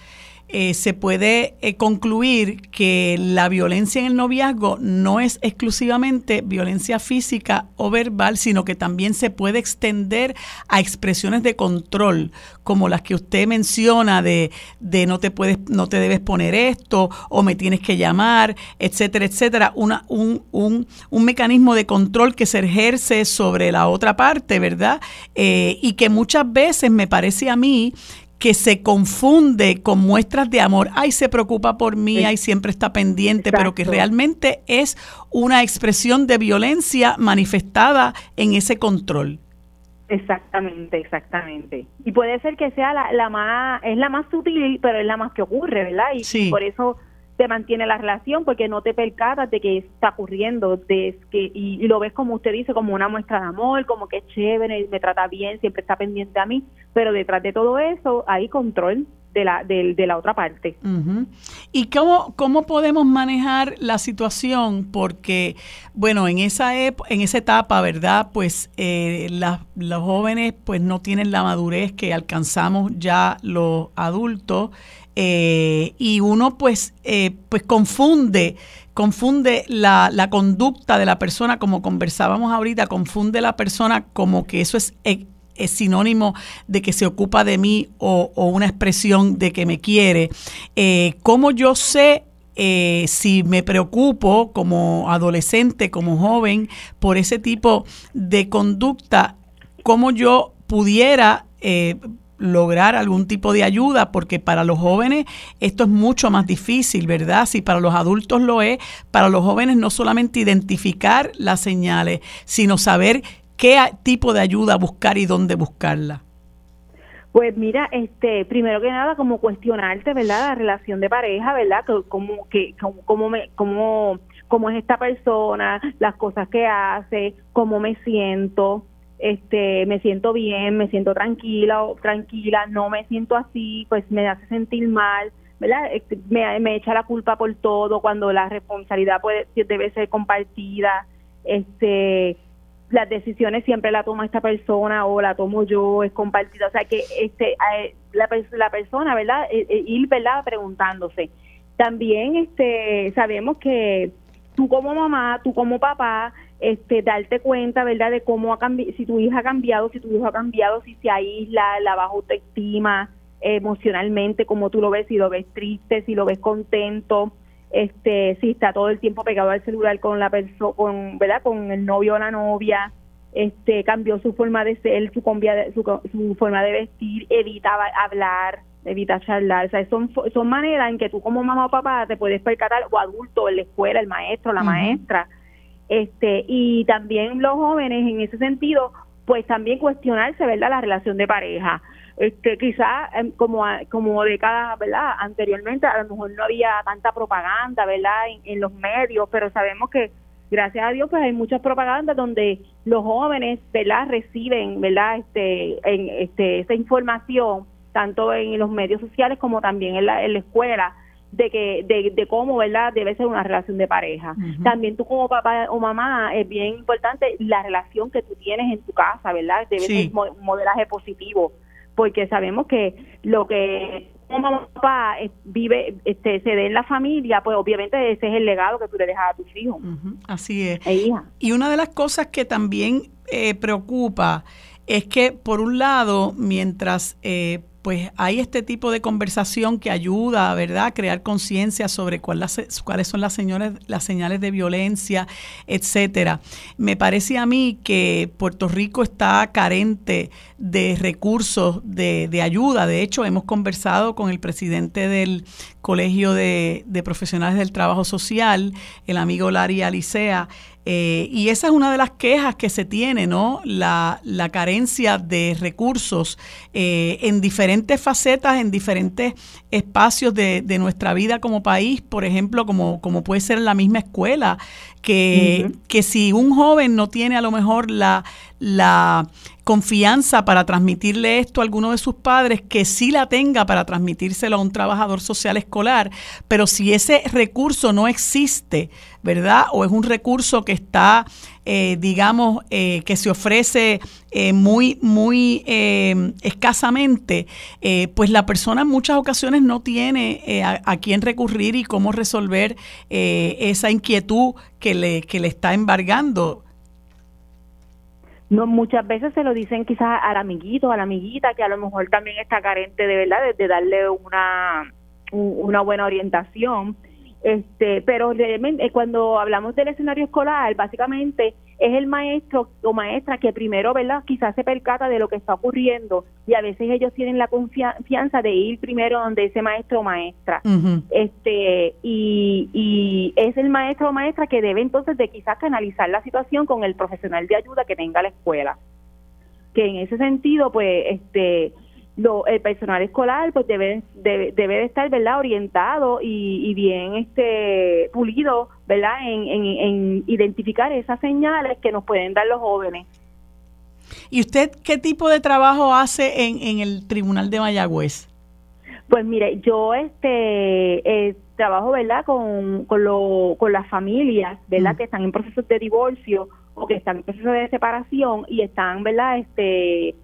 eh, se puede eh, concluir que la violencia en el noviazgo no es exclusivamente violencia física o verbal, sino que también se puede extender a expresiones de control, como las que usted menciona de, de no te puedes, no te debes poner esto, o me tienes que llamar, etcétera, etcétera. Una, un, un, un mecanismo de control que se ejerce sobre la otra parte, ¿verdad? Eh, y que muchas veces me parece a mí que se confunde con muestras de amor, ay, se preocupa por mí, ay, siempre está pendiente, pero que realmente es una expresión de violencia manifestada en ese control. Exactamente, exactamente. Y puede ser que sea la, la más, es la más sutil, pero es la más que ocurre, ¿verdad? Y, por eso te mantiene la relación porque no te percatas de que está ocurriendo y, lo ves como usted dice como una muestra de amor como que es chévere me trata bien siempre está pendiente a mí pero detrás de todo eso hay control de la de, de la otra parte. Y cómo cómo podemos manejar la situación porque bueno en esa en esa etapa verdad pues eh, los jóvenes pues no tienen la madurez que alcanzamos ya los adultos eh, y uno pues, eh, pues confunde, confunde la, la, conducta de la persona, como conversábamos ahorita, confunde la persona como que eso es, eh, es sinónimo de que se ocupa de mí o, una expresión de que me quiere. ¿Cómo yo sé si me preocupo como adolescente, como joven, por ese tipo de conducta? ¿Cómo yo pudiera lograr algún tipo de ayuda, porque para los jóvenes esto es mucho más difícil, ¿verdad? Si para los adultos lo es, para los jóvenes no solamente identificar las señales, sino saber qué tipo de ayuda buscar y dónde buscarla. Pues mira, este, primero que nada, como cuestionarte, ¿verdad? La relación de pareja, ¿verdad? Como que, como, me, como, cómo es esta persona, las cosas que hace, cómo me siento, este, me siento bien, me siento tranquila o tranquila, no me siento así, pues me hace sentir mal, ¿verdad? Este, me, echa la culpa por todo cuando la responsabilidad puede, debe ser compartida, este, las decisiones siempre la toma esta persona o la tomo yo, es compartida, o sea que este, la, la persona, ¿verdad? E, e, ir. Preguntándose. También este, sabemos que tú como mamá, tú como papá, este, darte cuenta, ¿verdad?, de cómo ha cambiado, si tu hija ha cambiado, si tu hijo ha cambiado, si se aísla, la baja autoestima emocionalmente, como tú lo ves, si lo ves triste, si lo ves contento, este, si está todo el tiempo pegado al celular con la persona, con, ¿verdad?, con el novio o la novia, este, cambió su forma de ser, su, su, su forma de vestir, evita hablar, evita charlar, o sea, son, son maneras en que tú como mamá o papá te puedes percatar, o adulto, en la escuela, el maestro, la maestra, este y también los jóvenes en ese sentido pues también cuestionarse verdad la relación de pareja. Este quizás em, como como décadas verdad anteriormente a lo mejor no había tanta propaganda verdad en, en, los medios pero sabemos que gracias a Dios pues hay muchas propagandas donde los jóvenes verdad reciben verdad este en este esa información tanto en los medios sociales como también en la, en la escuela de que de, de, cómo verdad debe ser una relación de pareja. También tú como papá o mamá es bien importante la relación que tú tienes en tu casa verdad debe ser un modelaje positivo porque sabemos que lo que como papá vive este se dé en la familia pues obviamente ese es el legado que tú le dejas a tus hijos. Así es. E y una de las cosas que también eh, preocupa es que por un lado mientras eh, pues hay este tipo de conversación que ayuda, ¿verdad?, a crear conciencia sobre cuáles son las señales, las señales de violencia, etcétera. Me parece a mí que Puerto Rico está carente de recursos de, de ayuda. De hecho, hemos conversado con el presidente del Colegio de, de Profesionales del Trabajo Social, el amigo Larry Alicea, eh, y esa es una de las quejas que se tiene, ¿no? La, carencia de recursos eh, en diferentes facetas, en diferentes espacios de, nuestra vida como país, por ejemplo, como, como puede ser la misma escuela, que, que si un joven no tiene a lo mejor la, la confianza para transmitirle esto a alguno de sus padres, que sí la tenga para transmitírselo a un trabajador social escolar, pero si ese recurso no existe, ¿verdad? O es un recurso que está, eh, digamos, eh, que se ofrece eh, muy, muy escasamente, pues la persona en muchas ocasiones no tiene a, a, quién recurrir y cómo resolver esa inquietud que le, que le está embargando no muchas veces se lo dicen quizás al amiguito, a la amiguita que a lo mejor también está carente de verdad de, darle una una buena orientación. Este pero realmente cuando hablamos del escenario escolar básicamente es el maestro o maestra que primero, ¿verdad? Quizás se percata de lo que está ocurriendo y a veces ellos tienen la confianza de ir primero donde ese maestro o maestra. Este y, y es el maestro o maestra que debe entonces de quizás canalizar la situación con el profesional de ayuda que tenga la escuela. Que en ese sentido, pues, este lo, el personal escolar pues debe, debe, debe de estar verdad orientado y, bien este pulido verdad en, en, identificar esas señales que nos pueden dar los jóvenes. Y usted qué tipo de trabajo hace en, en el tribunal de Mayagüez pues mire yo este eh, trabajo verdad con con, lo, con las familias verdad mm. que están en procesos de divorcio o que están en procesos de separación y están verdad este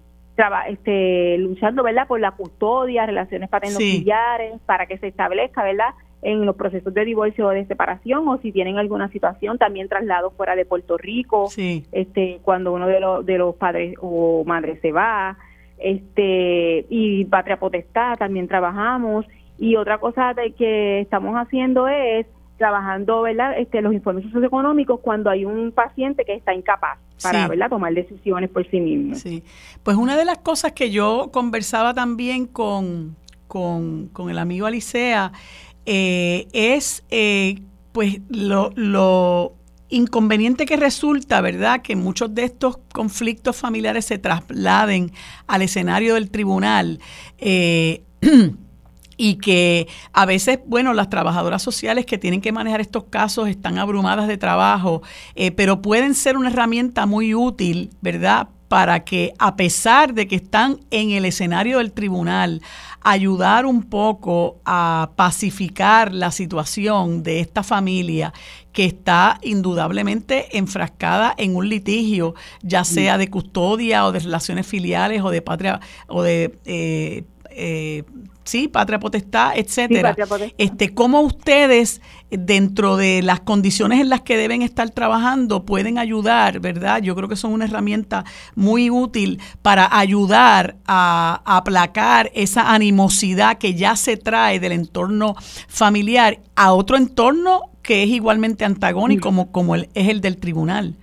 este, luchando verdad por la custodia, relaciones paterno-filiares, para que se establezca verdad en los procesos de divorcio o de separación o si tienen alguna situación también traslado fuera de Puerto Rico este cuando uno de los de los padres o madres se va este y patria potestad también trabajamos. Y otra cosa de que estamos haciendo es trabajando ¿verdad? Este, los informes socioeconómicos cuando hay un paciente que está incapaz para ¿verdad? tomar decisiones por sí mismo. Sí, pues una de las cosas que yo conversaba también con, con, el amigo Alicea eh, es eh, pues lo, lo inconveniente que resulta, ¿verdad?, que muchos de estos conflictos familiares se trasladen al escenario del tribunal. Eh, y que a veces, bueno, las trabajadoras sociales que tienen que manejar estos casos están abrumadas de trabajo, eh, pero pueden ser una herramienta muy útil, ¿verdad? Para que a pesar de que están en el escenario del tribunal, ayudar un poco a pacificar la situación de esta familia que está indudablemente enfrascada en un litigio, ya sea de custodia o de relaciones filiales o de patria o de eh, eh, sí, patria potestad, etcétera. Este, cómo ustedes dentro de las condiciones en las que deben estar trabajando pueden ayudar, ¿verdad? Yo creo que son una herramienta muy útil para ayudar a, aplacar esa animosidad que ya se trae del entorno familiar a otro entorno que es igualmente antagónico como, como el, es el del tribunal.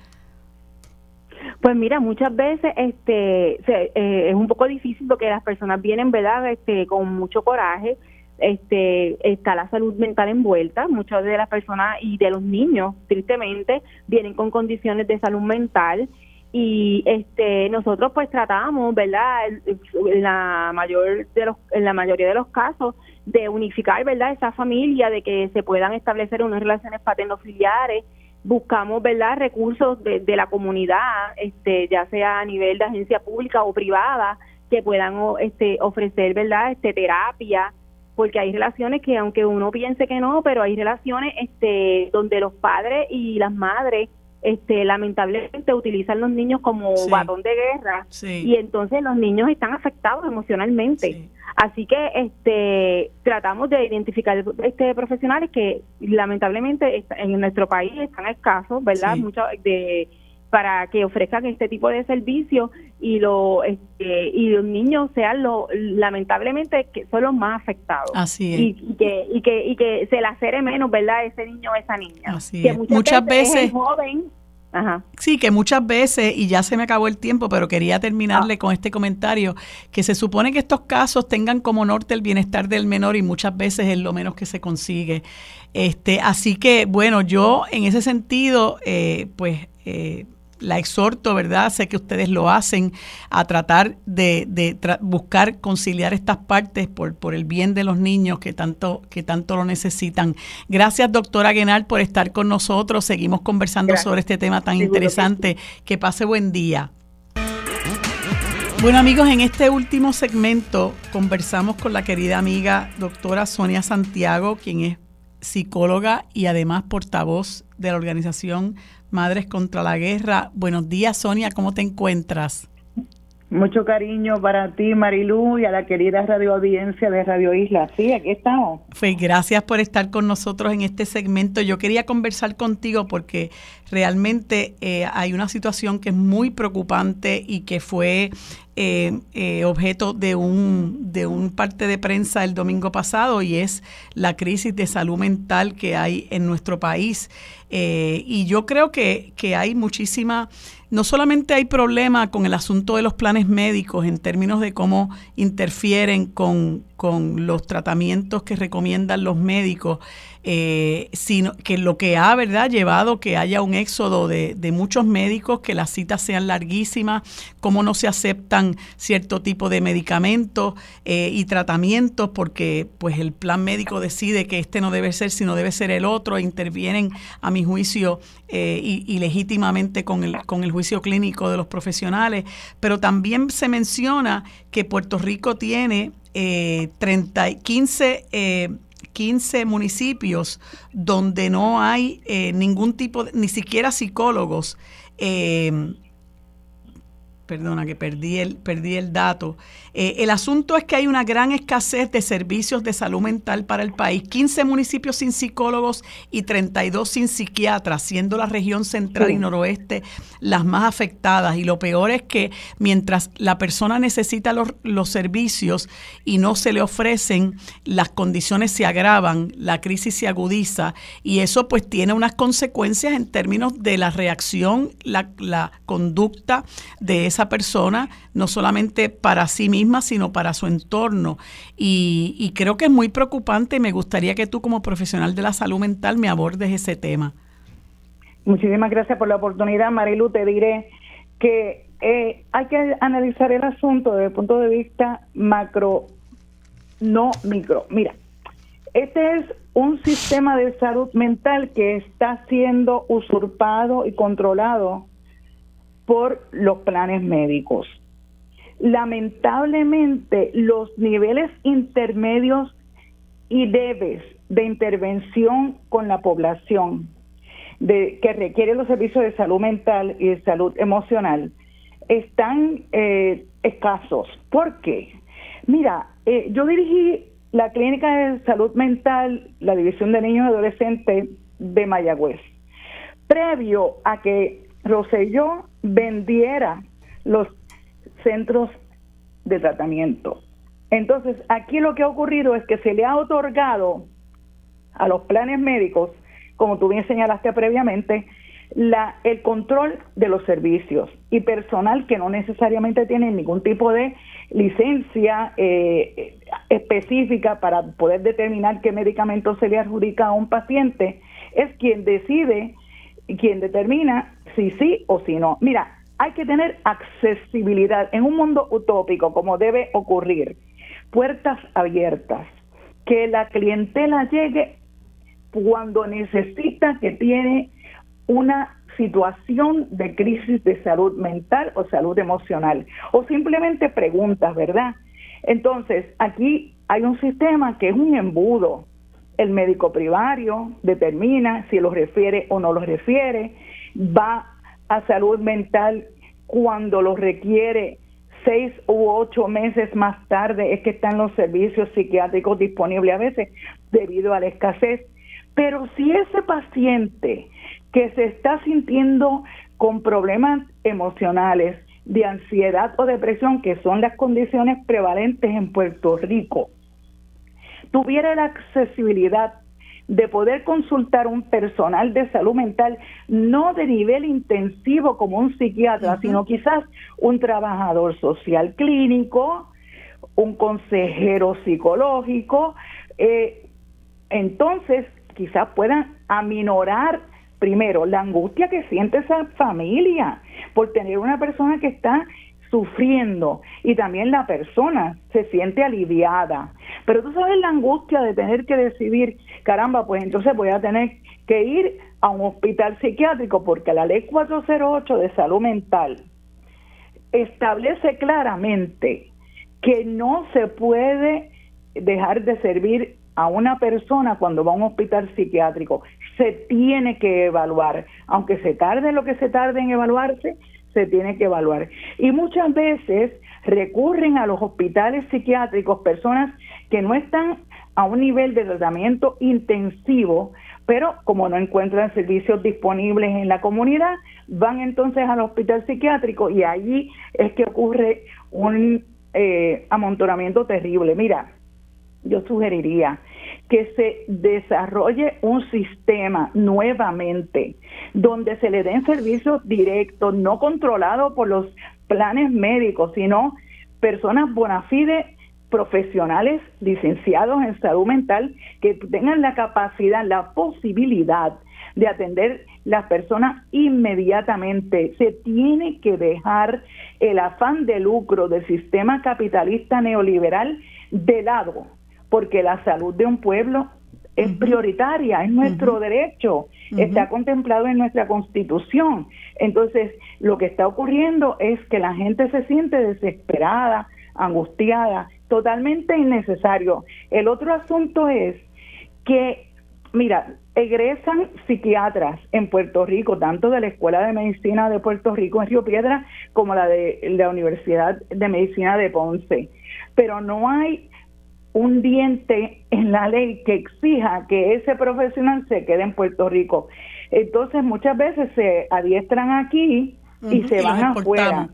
Pues mira, muchas veces este eh, es un poco difícil porque las personas vienen, ¿verdad? Este, con mucho coraje, este, está la salud mental envuelta. Muchas de las personas y de los niños, tristemente, vienen con condiciones de salud mental y este nosotros pues tratamos verdad en la mayor de los en la mayoría de los casos de unificar verdad esa familia de que se puedan establecer unas relaciones paterno-filiares buscamos verdad recursos de, de, la comunidad este ya sea a nivel de agencia pública o privada que puedan este ofrecer verdad este terapia porque hay relaciones que aunque uno piense que no pero hay relaciones este donde los padres y las madres este, lamentablemente utilizan los niños como batón de guerra y entonces los niños están afectados emocionalmente. Así que este tratamos de identificar este profesionales que lamentablemente en nuestro país están escasos, ¿verdad? Muchos de para que ofrezcan este tipo de servicios y lo este, y los niños sean lo lamentablemente que son los más afectados. Así es. Y, que y que y que se lacere menos verdad ese niño o esa niña. Así que muchas, veces, joven Ajá. Sí, que muchas veces, y ya se me acabó el tiempo, pero quería terminarle ah. con este comentario, que se supone que estos casos tengan como norte el bienestar del menor y muchas veces es lo menos que se consigue. Este, así que, bueno, yo en ese sentido, eh, pues... Eh, la exhorto, ¿verdad? Sé que ustedes lo hacen, a tratar de, buscar conciliar estas partes por, por el bien de los niños que tanto, que tanto lo necesitan. Gracias, doctora Guenal, por estar con nosotros. Seguimos conversando sobre este tema tan interesante. Que, pase buen día. Bueno amigos, en este último segmento conversamos con la querida amiga doctora Sonia Santiago, quien es psicóloga y además portavoz de la organización Madres contra la Guerra. Buenos días, Sonia, ¿cómo te encuentras? Mucho cariño para ti, Marilu, y a la querida radio audiencia de Radio Isla. Sí, aquí estamos. Pues gracias por estar con nosotros en este segmento. Yo quería conversar contigo porque realmente eh, hay una situación que es muy preocupante y que fue eh, eh, objeto de un, de un parte de prensa el domingo pasado y es la crisis de salud mental que hay en nuestro país. y yo creo que, que hay muchísima no solamente hay problema con el asunto de los planes médicos en términos de cómo interfieren con, con los tratamientos que recomiendan los médicos, eh, sino que lo que ha verdad llevado que haya un éxodo de, muchos médicos, que las citas sean larguísimas, cómo no se aceptan cierto tipo de medicamentos eh, y tratamientos, porque pues el plan médico decide que este no debe ser, sino debe ser el otro, e intervienen a mi juicio eh, y, legítimamente con el, con el juicio clínico de los profesionales, pero también se menciona que Puerto Rico tiene eh, 30, 15, 15 municipios donde no hay eh, ningún tipo, ni siquiera psicólogos. Eh, perdona que perdí el, perdí el dato. Eh, el asunto es que hay una gran escasez de servicios de salud mental para el país. 15 municipios sin psicólogos y 32 sin psiquiatras, siendo la región central y noroeste las más afectadas. Y lo peor es que mientras la persona necesita los, los servicios y no se le ofrecen, las condiciones se agravan, la crisis se agudiza y eso pues tiene unas consecuencias en términos de la reacción, la, la conducta de esa persona, no solamente para sí misma, sino para su entorno. Y, creo que es muy preocupante y me gustaría que tú como profesional de la salud mental me abordes ese tema. Muchísimas gracias por la oportunidad, Marilu. Te diré que eh, hay que analizar el asunto desde el punto de vista macro, no micro. Mira, este es un sistema de salud mental que está siendo usurpado y controlado por los planes médicos. Lamentablemente, los niveles intermedios y debes de intervención con la población de, que requiere los servicios de salud mental y de salud emocional están eh, escasos. ¿Por qué? Mira, eh, yo dirigí la clínica de salud mental, la división de niños y adolescentes de Mayagüez. Previo a que Roselló vendiera los centros de tratamiento. Entonces, aquí lo que ha ocurrido es que se le ha otorgado a los planes médicos, como tú bien señalaste previamente, la, el control de los servicios y personal que no necesariamente tiene ningún tipo de licencia eh, específica para poder determinar qué medicamento se le adjudica a un paciente, es quien decide, quien determina si sí o si no. Mira, hay que tener accesibilidad en un mundo utópico como debe ocurrir, puertas abiertas, que la clientela llegue cuando necesita que tiene una situación de crisis de salud mental o salud emocional, o simplemente preguntas, ¿verdad? Entonces, aquí hay un sistema que es un embudo. El médico primario determina si lo refiere o no lo refiere, va a salud mental cuando lo requiere seis u ocho meses más tarde es que están los servicios psiquiátricos disponibles a veces debido a la escasez. Pero si ese paciente que se está sintiendo con problemas emocionales, de ansiedad o depresión, que son las condiciones prevalentes en Puerto Rico, tuviera la accesibilidad de poder consultar un personal de salud mental, no de nivel intensivo como un psiquiatra, sino quizás un trabajador social clínico, un consejero psicológico, eh, entonces quizás puedan aminorar primero la angustia que siente esa familia por tener una persona que está sufriendo y también la persona se siente aliviada. Pero tú sabes la angustia de tener que decidir, caramba, pues entonces voy a tener que ir a un hospital psiquiátrico porque la ley 408 de salud mental establece claramente que no se puede dejar de servir a una persona cuando va a un hospital psiquiátrico. Se tiene que evaluar, aunque se tarde lo que se tarde en evaluarse, se tiene que evaluar. Y muchas veces recurren a los hospitales psiquiátricos personas que no están a un nivel de tratamiento intensivo, pero como no encuentran servicios disponibles en la comunidad, van entonces al hospital psiquiátrico y allí es que ocurre un eh, amontonamiento terrible. Mira, yo sugeriría que se desarrolle un sistema nuevamente donde se le den servicios directos, no controlados por los planes médicos, sino personas bona fide profesionales licenciados en salud mental que tengan la capacidad, la posibilidad de atender las personas inmediatamente. Se tiene que dejar el afán de lucro del sistema capitalista neoliberal de lado porque la salud de un pueblo es prioritaria, es nuestro derecho, está contemplado en nuestra constitución. Entonces, lo que está ocurriendo es que la gente se siente desesperada, angustiada, totalmente innecesario. El otro asunto es que, mira, egresan psiquiatras en Puerto Rico, tanto de la Escuela de Medicina de Puerto Rico en Río Piedra como la de la Universidad de Medicina de Ponce, pero no hay un diente en la ley que exija que ese profesional se quede en Puerto Rico. Entonces muchas veces se adiestran aquí y se van afuera.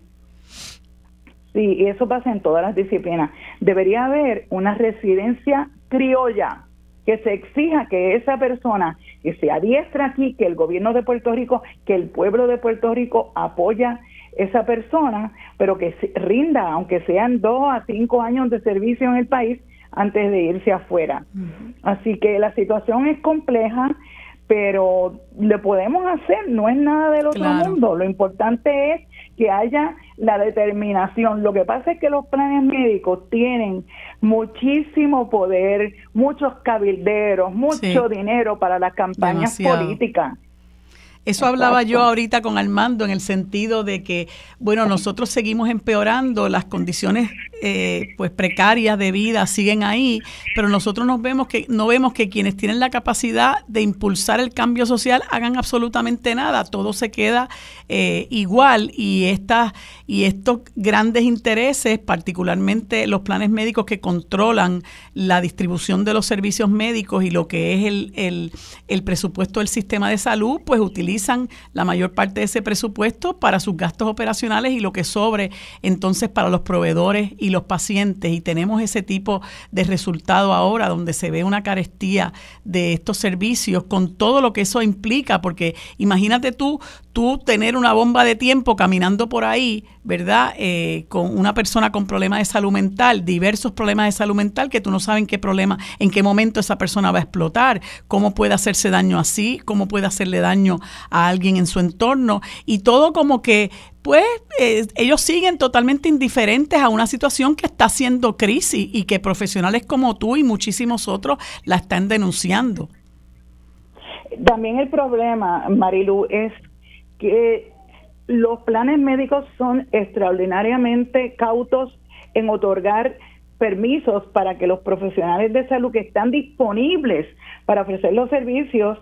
Sí, y eso pasa en todas las disciplinas. Debería haber una residencia criolla que se exija que esa persona que se adiestra aquí, que el gobierno de Puerto Rico, que el pueblo de Puerto Rico apoya esa persona, pero que rinda, aunque sean dos a cinco años de servicio en el país, antes de irse afuera. Así que la situación es compleja, pero le podemos hacer, no es nada del otro mundo. Lo importante es que haya la determinación. Lo que pasa es que los planes médicos tienen muchísimo poder, muchos cabilderos, mucho dinero para las campañas políticas. Eso hablaba yo ahorita con Armando en el sentido de que, bueno, nosotros seguimos empeorando, las condiciones eh, pues precarias de vida siguen ahí, pero nosotros nos vemos que no vemos que quienes tienen la capacidad de impulsar el cambio social hagan absolutamente nada, todo se queda eh, igual y estas y estos grandes intereses, particularmente los planes médicos que controlan la distribución de los servicios médicos y lo que es el, el, el presupuesto del sistema de salud, pues utilizan la mayor parte de ese presupuesto para sus gastos operacionales y lo que sobre entonces para los proveedores y los pacientes y tenemos ese tipo de resultado ahora donde se ve una carestía de estos servicios con todo lo que eso implica, porque imagínate tú, tú tener una bomba de tiempo caminando por ahí ¿verdad? Eh, con una persona con problemas de salud mental, diversos problemas de salud mental, que tú no sabes en qué problema, en qué momento esa persona va a explotar, cómo puede hacerse daño así, cómo puede hacerle daño a alguien en su entorno, y todo como que pues eh, ellos siguen totalmente indiferentes a una situación que está siendo crisis y que profesionales como tú y muchísimos otros la están denunciando. También el problema, Marilu, es que los planes médicos son extraordinariamente cautos en otorgar permisos para que los profesionales de salud que están disponibles para ofrecer los servicios,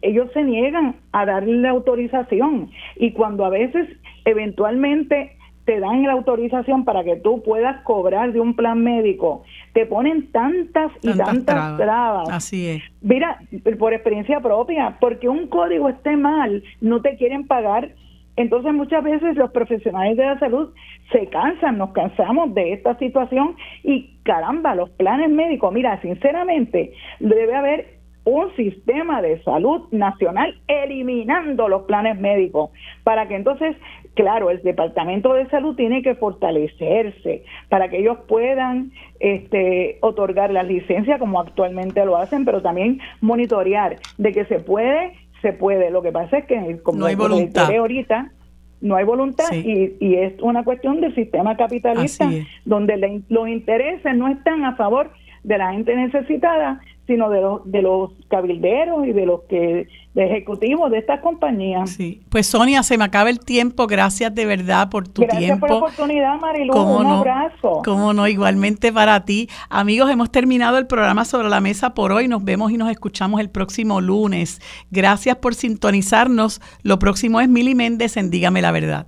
ellos se niegan a darle la autorización y cuando a veces eventualmente te dan la autorización para que tú puedas cobrar de un plan médico, te ponen tantas y tantas, trabas. Así es. Mira, por experiencia propia, porque un código esté mal, no te quieren pagar. Entonces muchas veces los profesionales de la salud se cansan, nos cansamos de esta situación y caramba, los planes médicos, mira, sinceramente, debe haber un sistema de salud nacional eliminando los planes médicos para que entonces, claro, el Departamento de Salud tiene que fortalecerse para que ellos puedan este, otorgar las licencias como actualmente lo hacen, pero también monitorear de que se puede, se puede. Lo que pasa es que, como no hay voluntad. ahorita, no hay voluntad y, y, es una cuestión del sistema capitalista donde los intereses no están a favor de la gente necesitada, sino de los, de los cabilderos y de los que de ejecutivos de estas compañías. Sí, pues Sonia, se me acaba el tiempo, gracias de verdad por tu tiempo. Gracias por la oportunidad, Marilu, un abrazo. Cómo no, igualmente para ti. Amigos, hemos terminado el programa sobre la mesa por hoy, nos vemos y nos escuchamos el próximo lunes. Gracias por sintonizarnos. Lo próximo es Mili Méndez en Dígame la Verdad.